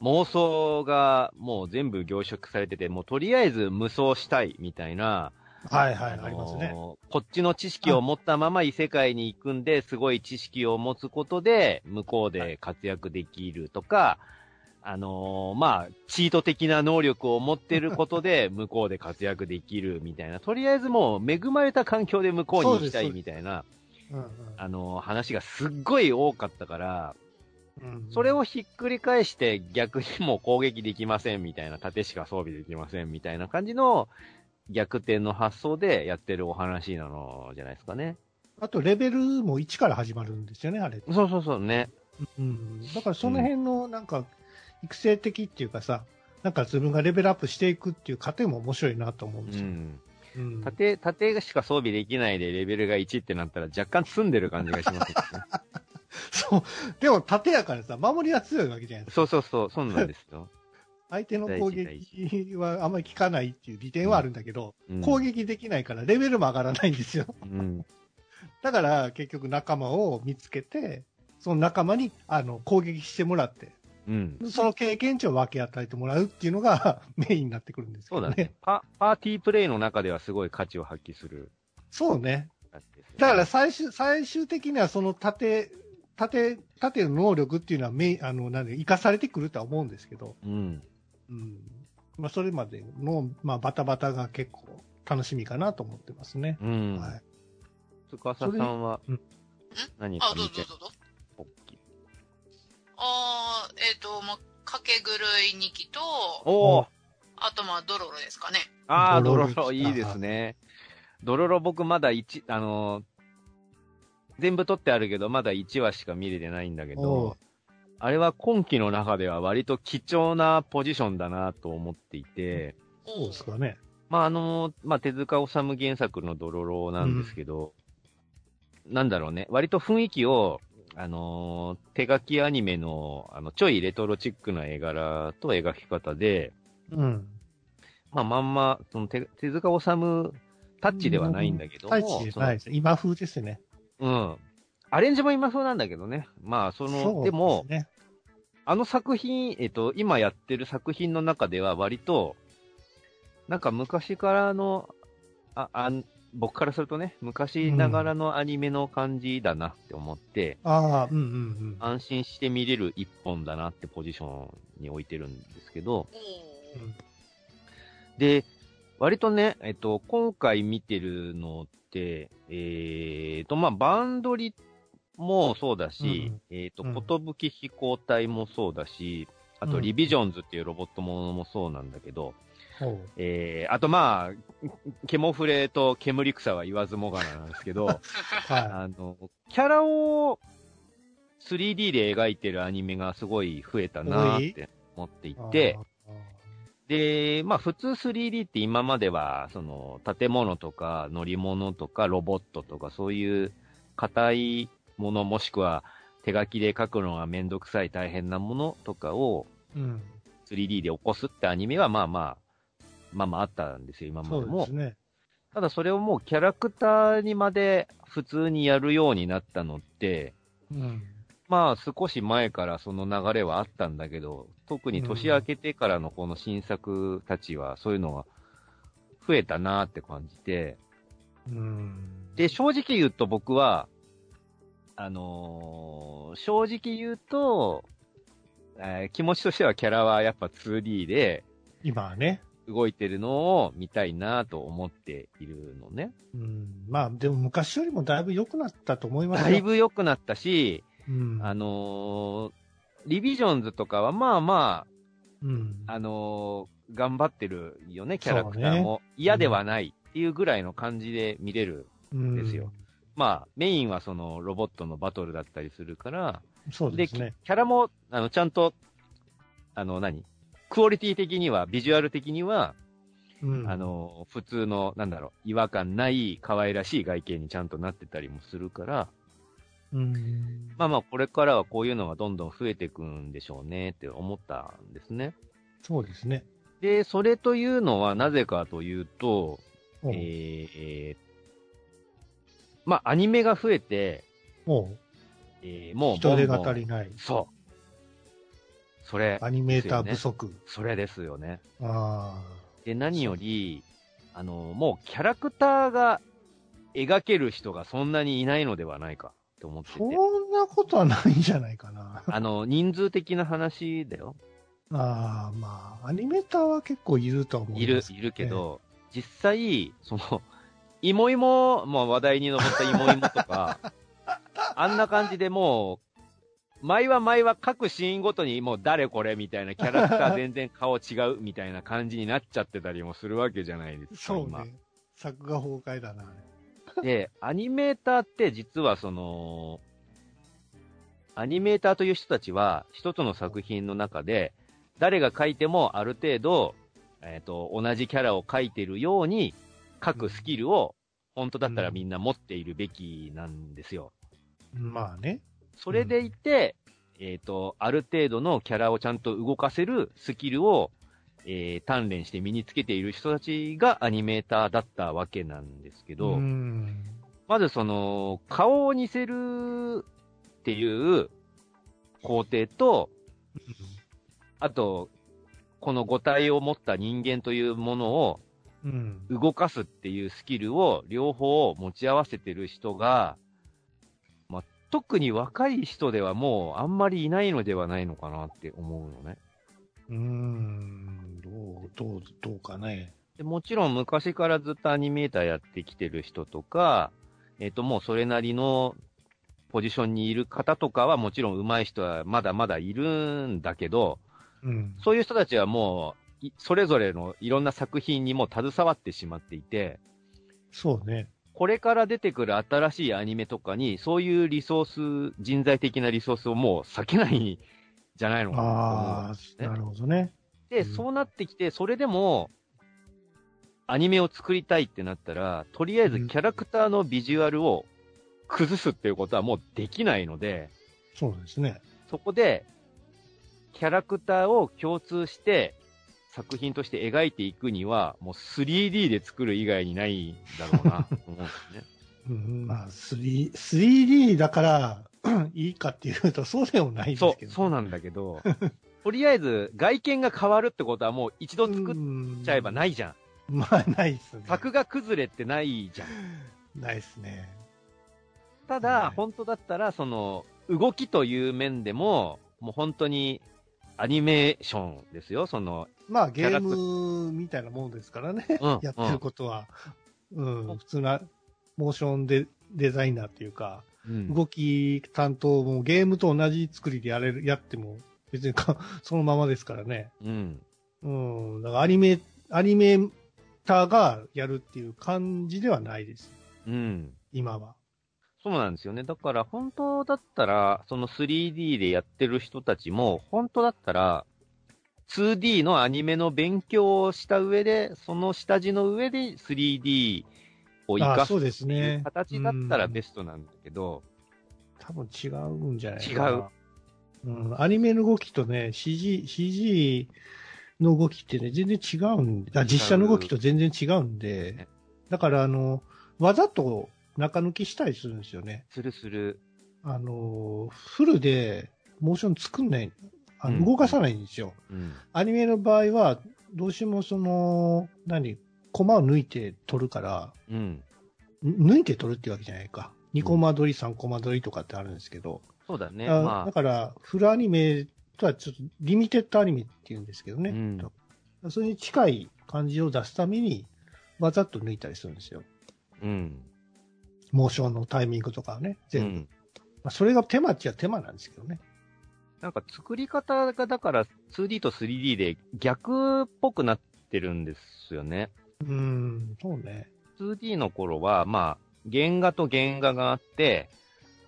妄想がもう全部凝縮されてて、もうとりあえず無双したいみたいな、はいはい、のーありますね。こっちの知識を持ったまま異世界に行くんで、すごい知識を持つことで、向こうで活躍できるとか、あのーまあ、チート的な能力を持ってることで、向こうで活躍できるみたいな、とりあえずもう恵まれた環境で向こうに行きたいみたいな、うんうん。あのー話がすっごい多かったから、うん。それをひっくり返して逆にもう攻撃できませんみたいな、盾しか装備できませんみたいな感じの逆転の発想でやってるお話なのじゃないですかね。あと、レベルも1から始まるんですよね、あれ。そうそうそうね。うん。だから、その辺の、なんか、育成的っていうかさ、なんか自分がレベルアップしていくっていう過程も面白いなと思うんうですよ。ん。うん。盾、盾しか装備できないでレベルが1ってなったら若干積んでる感じがしますよね。そう。でも、盾やからさ、守りは強いわけじゃないですか。そうそうそう、そうなんですよ。相手の攻撃はあんまり効かないっていう利点はあるんだけど、うん攻撃できないからレベルも上がらないんですよ。うん。だから結局仲間を見つけて、その仲間にあの攻撃してもらって、うん。その経験値を分け与えてもらうっていうのが メインになってくるんですけどね。そうだね。パ、パーティープレイの中ではすごい価値を発揮するそうね。だから最終、最終的にはその縦、縦、縦の能力っていうのはメイン、あの、なんで、生かされてくるとは思うんですけど、うん。うん。まあ、それまでの、まあ、バタバタが結構楽しみかなと思ってますね。うん。はい。司さんはうんあ、何か見て？どうぞどうぞどうぞ。あー、えっ、と、まあ、かけ狂い2期と、おおあとまあ、ドロロですかね。ああ、ドドロロいいですね。ドロロ僕まだ1、あのー全部撮ってあるけど、まだ1話しか見れてないんだけど、あれは今期の中では割と貴重なポジションだなと思っていて、そうですかね。まあ、あのーまあ、手塚治虫原作のドロロなんですけど、なんだろうね、割と雰囲気を、あのー手書きアニメの、あの、ちょいレトロチックな絵柄と描き方で、うん。まあ、まんま、その手手塚治虫タッチではないんだけども。タッチじゃないです。今風ですね。うん。アレンジも今風なんだけどね。まあ、その、そうでも、ね、あの作品、えっと、今やってる作品の中では割と、なんか昔からの、あ、あん僕からするとね、昔ながらのアニメの感じだなって思って、ああ、うんうんうん。安心して見れる一本だなってポジションに置いてるんですけど、おーで、割とね、えっと、今回見てるのって、えーと、まあ、バンドリもそうだし、えっと、うんことぶき飛行隊もそうだし、あと、うんリビジョンズっていうロボットものもそうなんだけど、ほえー、あとまあ、ケモフレと煙草は言わずもがななんですけど、う。はあの、キャラを 3D で描いてるアニメがすごい増えたなーって思っていい。て、あで、まあ普通 3D って今までは、その建物とか乗り物とかロボットとかそういう硬いものもしくは手書きで描くのがめんどくさい大変なものとかをーうん。3D で起こすってアニメはまあまあ、まあまああったんですよ、今まそでもうです。ね。ただそれをもうキャラクターにまで普通にやるようになったのって、うん。まあ少し前からその流れはあったんだけど、特に年明けてからのこの新作たちはそういうのが増えたなって感じて、うん。で、正直言うと僕は、あのー正直言うと、えー気持ちとしてはキャラはやっぱ 2D で今はね。動いてるのを見たいなと思っているのね。うん。まあ、でも昔よりもだいぶ良くなったと思いますよ。だいぶ良くなったし、うん。あのーリビジョンズとかはまあまうん。あ、あのー頑張ってるよね、キャラクターも。嫌ではないっていうぐらいの感じで見れる。うんですよ。まあ、メインはそのロボットのバトルだったりするから、そうですね。キャラも、あの、ちゃんと、あの、何？クオリティ的には、ビジュアル的には、うん。あ、の、普通の、なんだろう、違和感ない、可愛らしい外見にちゃんとなってたりもするから、うん。まあまあ、これからはこういうのがどんどん増えていくんでしょうねって思ったんですね。そうですね。で、それというのはなぜかというと、えー、まあ、アニメが増えて、おうえー、もう人手が足りない。そう。それ、アニメーター不足。それですよね。あで、何より、あの、もうキャラクターが描ける人がそんなにいないのではないかって思っあ。そてて。んなことはないんじゃないかな。あの、人数的な話だよ。ああ、まあ、アニメーターは結構いると思いるいま、す。いるけど、実際、その、いもいも、まあ話題に上ったいもいもとか、あんな感じでもう、前は前は各シーンごとにもう誰これみたいなキャラクター全然顔違うみたいな感じになっちゃってたりもするわけじゃないですか、今。そうね。作画崩壊だな。で、アニメーターって実はその、アニメーターという人たちは、一つの作品の中で、誰が描いてもある程度、えっ、と、同じキャラを描いてるように、描くスキルを、本当だったらみんな持っているべきなんですよ。まあね。それでいて、えっ、と、ある程度のキャラをちゃんと動かせるスキルを、えー鍛錬して身につけている人たちがアニメーターだったわけなんですけど、うん。まずその、顔を似せるっていう工程と、あと、この五体を持った人間というものをうん。動かすっていうスキルを両方持ち合わせてる人が、まあ、特に若い人ではもうあんまりいないのではないのかなって思うのね。うん。どう、どう、どうかね。でもちろん昔からずっとアニメーターやってきてる人とか、えっ、ともうそれなりのポジションにいる方とかはもちろん上手い人はまだまだいるんだけど、うん。そういう人たちはもう、いそれぞれのいろんな作品にも携わってしまっていて、そうね。これから出てくる新しいアニメとかに、そういうリソース、人材的なリソースをもう避けないんじゃないのかなと思うんああ、ねなるほどね。で、うんそうなってきて、それでも、アニメを作りたいってなったら、とりあえずキャラクターのビジュアルを崩すっていうことはもうできないので、そうですね。そこで、キャラクターを共通して作品として描いていくには、もう 3D で作る以外にないんだろうな、と 思うんですね。うん、まあ、3、3D だから、いいかっていうと、そうでもないんですそう、けど。そうなんだけど、とりあえず外見が変わるってことはもう一度作っっちゃえばないじゃん。まあ、ないっすね。作画崩れってないじゃん。ないっすね。ただ、ね本当だったら、その、動きという面でも、もう本当に、アニメーションですよ、その、まあ、ゲームみたいなもんですからね。うんやってることは。うん、普通な、モーションデデザイナーっていうか、うん動き担当もゲームと同じ作りでやれる、やっても、別にか そのままですからね。うん。うん、だからアニメ、アニメーターがやるっていう感じではないです。うん。今は。そうなんですよね。だから、本当だったら、その 3D でやってる人たちも、本当だったら、2D のアニメの勉強をした上で、その下地の上で 3D を活あかすそうですっていうね。形だったらうんベストなんだけど、多分違うんじゃない違かな。う。うん、アニメの動きとね、CG、CG の動きってね、全然違うんで、あ実写の動きと全然違うんでね、だから、あの、わざと中抜きしたりするんですよね。するする。あの、フルでモーション作んない、あうんの動かさないんですよ。うん。アニメの場合は、どうしてもその、何、コマを抜いて撮るから、うん。ん抜いて撮るっていうわけじゃないか。2コマ撮り、3コマ撮りとかってあるんですけど、そうだね。あまだから、フルアニメとはちょっとリミテッドアニメっていうんですけどあ、ね。うん。それに近い感じを出すために、わざと抜いたりするんですよ。うん。モーションのタイミングとかはね、う全部。ん。まあ、それが手間っちゃ手間なんですけどね。なんか作り方がだから 2D と 3D で逆っぽくなってるんですよね。うーん、そうね。2D の頃は、まあ、原画と原画があって、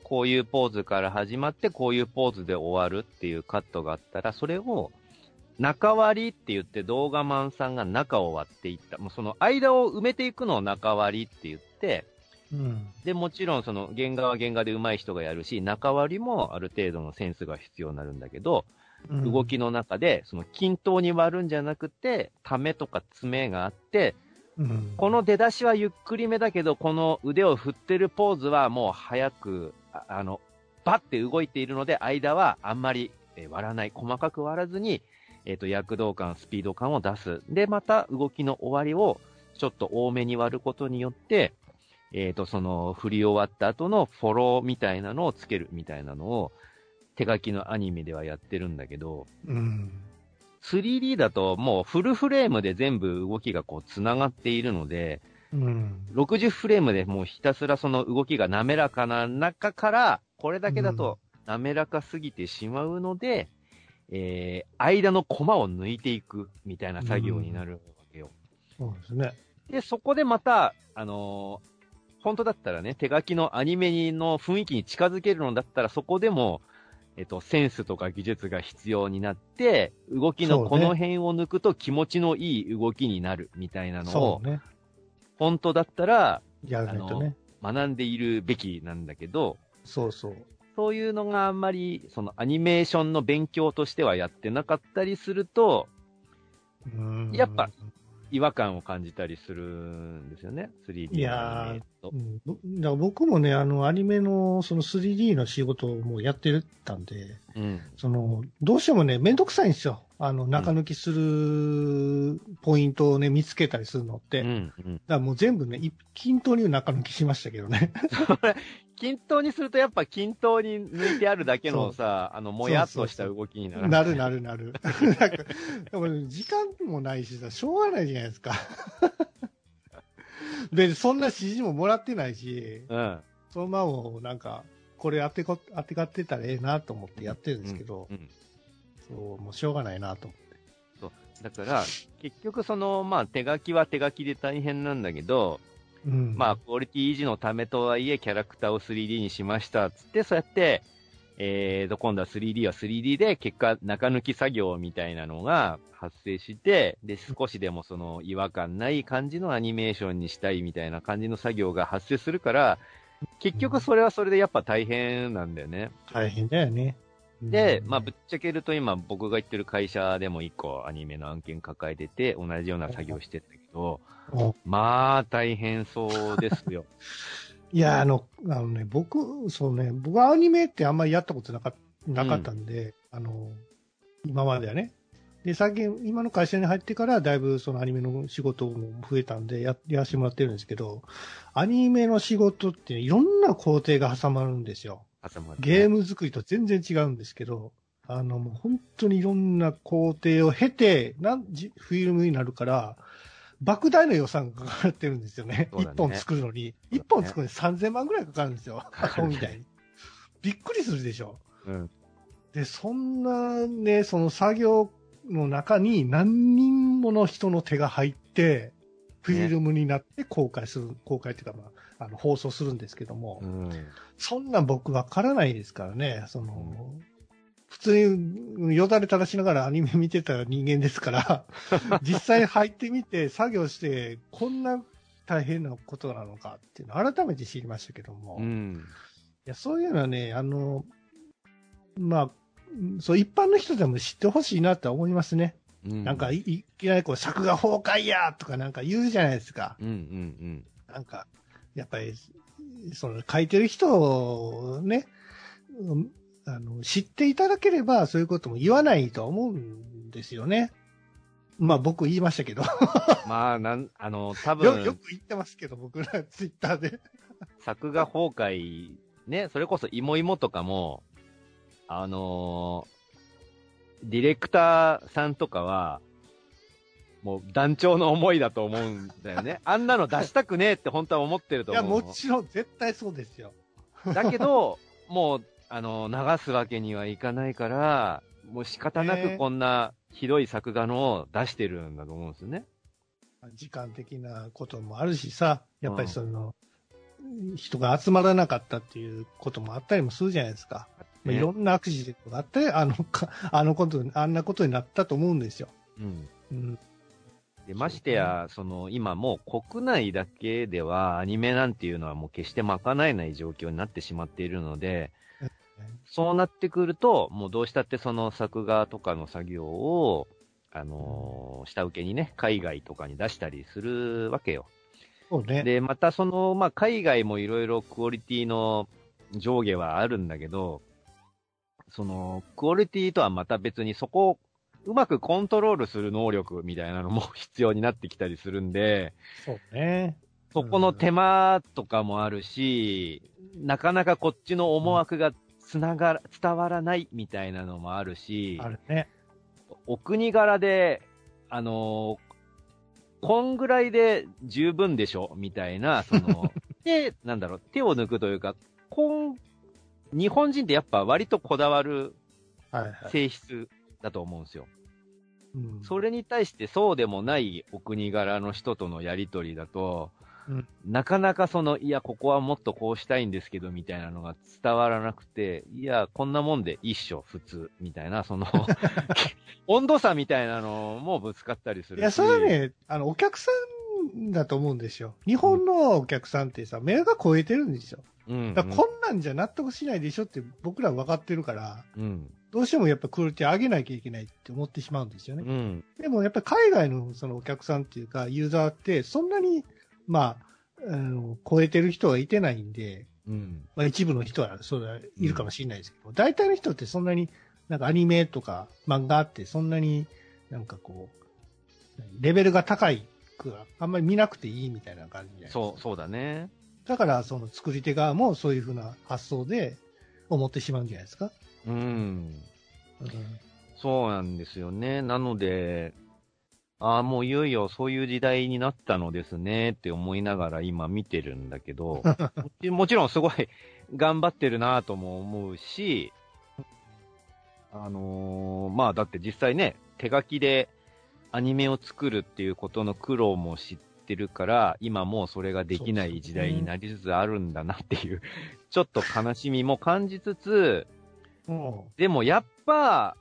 こういうポーズから始まって、こういうポーズで終わるっていうカットがあったら、それを、中割りって言って動画マンさんが中を割っていった。もうその間を埋めていくのを中割りって言って、うん。で、もちろんその原画は原画で上手い人がやるし、中割りもある程度のセンスが必要になるんだけど、うん動きの中で、その均等に割るんじゃなくて、ためとか爪があって、うんこの出だしはゆっくりめだけど、この腕を振ってるポーズはもう早く、ああの、バッて動いているので、間はあんまり、えー割らない。細かく割らずに、えっ、と、躍動感、スピード感を出す。で、また動きの終わりをちょっと多めに割ることによって、えっ、と、その、振り終わった後のフォローみたいなのをつけるみたいなのを、手書きのアニメではやってるんだけど、うん。3D だともうフルフレームで全部動きがこう繋がっているので、うん。60フレームでもうひたすらその動きが滑らかな中から、これだけだと滑らかすぎてしまうので、えー、間のコマを抜いていくみたいな作業になるわけよ。そうですね。で、そこでまた、あのー本当だったらね、手書きのアニメの雰囲気に近づけるのだったら、そこでも、えっと、センスとか技術が必要になって、動きのこの辺を抜くと気持ちのいい動きになるみたいなのをね。本当だったらやらないとね。学んでいるべきなんだけど、そうそう。そういうのがあんまり、そのアニメーションの勉強としてはやってなかったりすると、うんやっぱ違和感を感じたりするんですよね。3D いのやー僕もね、あの、アニメのその 3D の仕事をもうやってたんで、うん。その、どうしてもね、めんどくさいんですよ。あの、中抜きするポイントをね、見つけたりするのって。だかうん。うん。らもう全部ね、一均等に中抜きしましたけどね。均等にするとやっぱ均等に抜いてあるだけのさ、あの、もやっとした動きになる。なるなるなる。なんか、でも時間もないしさ、しょうがないじゃないですか。で、そんな指示ももらってないし、うん。そのままなんか、これ当てこ、当てがってたらええなと思ってやってるんですけど、うん。そう、もうしょうがないなと思って。だから、結局その、まあ、手書きは手書きで大変なんだけど、うん。まあ、クオリティ維持のためとはいえ、キャラクターを 3D にしました、つって、そうやって、えーと、今度は 3D は 3D で、結果、中抜き作業みたいなのが発生して、で、少しでもその違和感ない感じのアニメーションにしたいみたいな感じの作業が発生するから、結局それはそれでやっぱ大変なんだよね。大変だよね。で、うんまあ、ぶっちゃけると今僕が行ってる会社でも一個アニメの案件抱えてて、同じような作業してたけど、おまあ、大変そうですよ。いや、あの、あのね、僕、そうね、僕はアニメってあんまりやったことなかなかったんで、あの、今まではね。で、最近、今の会社に入ってから、だいぶそのアニメの仕事も増えたんで、や、やらせてもらってるんですけど、アニメの仕事っていろんな工程が挟まるんですよ。朝までゲーム作りと全然違うんですけど、あの、もう本当にいろんな工程を経て、なんじフィルムになるから、莫大な予算がかかってるんですよね。一、ね本作るのに。そうだね一、本作るのに3000万ぐらいかかるんですよ。アホみたいに。びっくりするでしょ。うん。で、そんなね、その作業の中に何人もの人の手が入って、フィルムになって公開する、公開っていうか、まあ、あの、放送するんですけども、うん。そんなん僕わからないですからね、その、普通によだれ垂らしながらアニメ見てた人間ですから、実際入ってみて作業して、こんな大変なことなのかっていうのを改めて知りましたけども、いうん。やそういうのはね、あの、まあ、そう一般の人でも知ってほしいなとは思いますね。うん。なんかい、いきなりこう作画崩壊やとかなんか言うじゃないですか。うんうんなんか、やっぱり、その書いてる人をね、うんあの、知っていただければ、そういうことも言わないと思うんですよね。まあ僕言いましたけど。うん。まあ、なん、あの、多よ分よく言ってますけど、僕らツイッターで。作画崩壊、ね、それこそいもいもとかも、あのーディレクターさんとかは、もう団長の思いだと思うんだよね。あんなの出したくねえって本当は思ってるといや、思う。もちろん絶対そうですよ。だけど、もう、あの流すわけにはいかないから、もう仕方なねくこんなひどい作画のを出してるんだと思うんですよね。時間的なこともあるしさ、やっぱりその、人が集まらなかったっていうこともあったりもするじゃないですか。まあねいろんなアクシデントがあって、あの、かあのこと、あんなことになったと思うんですよ。うん。うん。で、ましてや、その、今もう国内だけではアニメなんていうのはもう決して賄えない状況になってしまっているのでうん、そうなってくると、もうどうしたってその作画とかの作業を、あのー下請けにね、海外とかに出したりするわけよ。そうね。で、またその、まあ、海外もいろいろクオリティの上下はあるんだけど、その、クオリティとはまた別にそこをうまくコントロールする能力みたいなのも必要になってきたりするんで、そうね。そこの手間とかもあるし、なかなかこっちの思惑がつながら、伝わらないみたいなのもあるし、あるね。お国柄で、あのーこんぐらいで十分でしょ？みたいな、その、で、なんだろう、手を抜くというか、こん、日本人ってやっぱ割とこだわるはいはい。性質だと思うんですよ。うんそれに対してそうでもないお国柄の人とのやりとりだと、うんなかなかその、いや、ここはもっとこうしたいんですけど、みたいなのが伝わらなくて、いや、こんなもんで一緒、普通、みたいな、その、温度差みたいなのもぶつかったりするし。いや、それはね、あの、お客さんだと思うんですよ。日本のお客さんってさ、目が超えてるんですよ。うん、うん。こんなんじゃ納得しないでしょって僕ら分かってるから、うん。どうしてもやっぱクオリティ上げなきゃいけないって思ってしまうんですよね。うん。でもやっぱり海外のそのお客さんっていうか、ユーザーってそんなに、まあ、あの超えてる人はいてないんで、うん。まあ一部の人はそれはいるかもしれないですけど、大体の人ってそんなに、なんかアニメとか漫画ってそんなになんかこう、レベルが高いくあんまり見なくていいみたいな感じじそう、そうだね。だからその作り手側もそういうふうな発想で思ってしまうんじゃないですか。うん。うんそうなんですよね。なので、ああ、もういよいよそういう時代になったのですねって思いながら今見てるんだけど、もちろんすごい頑張ってるなとも思うし、あのーまあだって実際ね、手書きでアニメを作るっていうことの苦労も知ってるから、今もうそれができない時代になりつつあるんだなっていう、ちょっと悲しみも感じつつ、もでもやっぱ、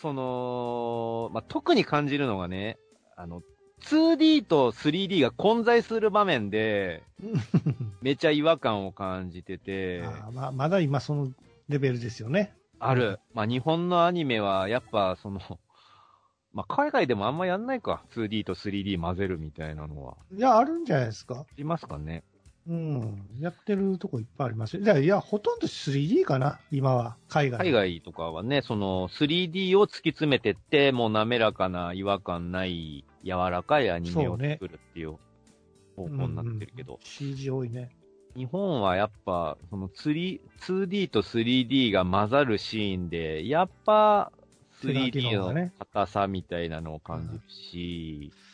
その、まあ、特に感じるのがね、あの、2D と 3D が混在する場面で、う めちゃ違和感を感じてて、あーまあまだ今そのレベルですよね。ある。まあ、日本のアニメは、やっぱ、その、まあ、海外でもあんまやんないか。2D と 3D 混ぜるみたいなのは。いや、あるんじゃないですか。いますかね。うん。やってるとこいっぱいありますよ。いや、ほとんど 3D かな、今は。海外。海外とかはね、その 3D を突き詰めてって、もう滑らかな違和感ない柔らかいアニメを作るっていう方向になってるけど、うんうん CG 多いね。日本はやっぱ、その 3- 2D と 3D が混ざるシーンで、やっぱ手書き 3D の硬さみたいなのを感じるし、うん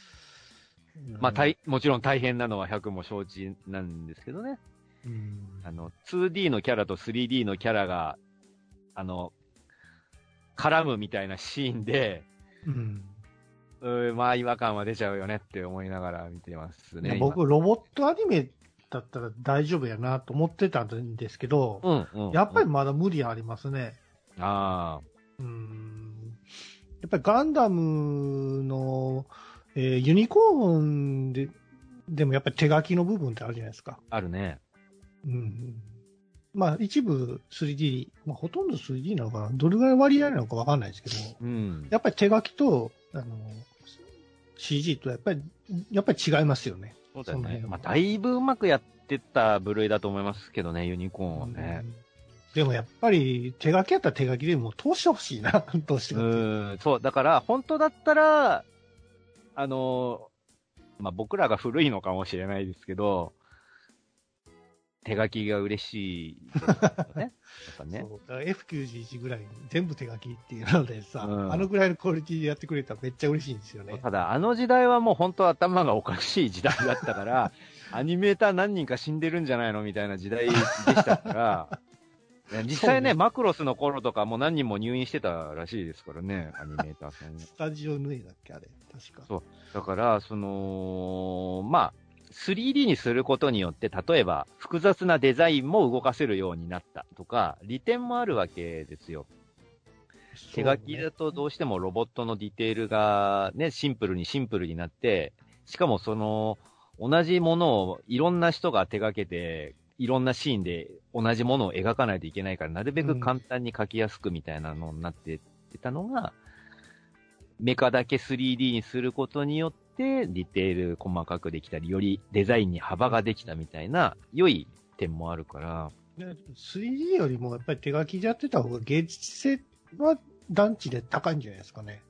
まあ、大、もちろん大変なのは100も承知なんですけどね。うんあの、2D のキャラと 3D のキャラが、あの、絡むみたいなシーンで、うんうーまあ違和感は出ちゃうよねって思いながら見てますね。今僕、ロボットアニメだったら大丈夫やなと思ってたんですけど、うん、うん。やっぱりうんまだ無理ありますね。あうんやっぱりガンダムの、えーユニコーンで、でもやっぱり手書きの部分ってあるじゃないですか。あ、あるね。うん。まあ一部 3D、まあほとんど 3D なのかなどれぐらいの割合なのかわかんないですけど、うん。やっぱり手書きと、あの、CG とやっぱり、やっぱり違いますよね。そうだよね。まあ、だいぶうまくやってた部類だと思いますけどね、ユニコーンはね。うんでもやっぱり手書きやったら手書きでもう通してほしいな、どうしてうかっていう。ーん、そう、だから、本当だったら、あのーまあ、僕らが古いのかもしれないですけど、手書きが嬉しいね。やっぱね。そうだから F91 ぐらい全部手書きっていうのでさ、うんあのぐらいのクオリティでやってくれたらめっちゃ嬉しいんですよね。ただ、あの時代はもう本当頭がおかしい時代だったから、アニメーター何人か死んでるんじゃないのみたいな時代でしたから、実際ねマクロスの頃とかもう何人も入院してたらしいですからね、アニメーターさんね。スタジオヌエだっけあれ、確か。そうだから、その、まあ、3D にすることによって、例えば複雑なデザインも動かせるようになったとか、利点もあるわけですよ。手書きだとどうしてもロボットのディテールがね、シンプルにシンプルになって、しかもその、同じものをいろんな人が手掛けて、いろんなシーンで同じものを描かないといけないから、なるべく簡単に描きやすくみたいなのになってってたのが、メカだけ 3D にすることによって、ディテール細かくできたり、よりデザインに幅ができたみたいな、良い点もあるから、ね 3D よりもやっぱり手書きでやってた方が芸術性は団地で高いんじゃないですかね。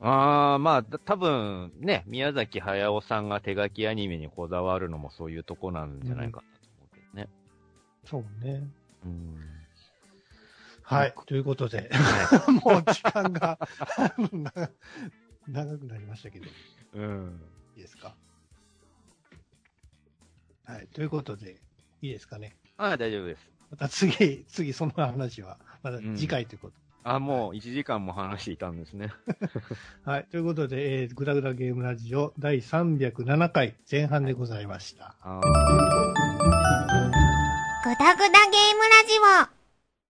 ああ、まあ、た多分ね、宮崎駿さんが手書きアニメにこだわるのもそういうとこなんじゃないかね。そうね。うん。はい。ということで、は もう時間が長 長くなりましたけど、いい。うん。いですか？はい。ということで、いいですかね？ああ、大丈夫です。また次、次その話は、また次回ということ。あもう1時間も話していたんですね。はい。ということで、えー、グダグダゲームラジオ第307回前半でございました。あーぐだぐだゲームラジオ。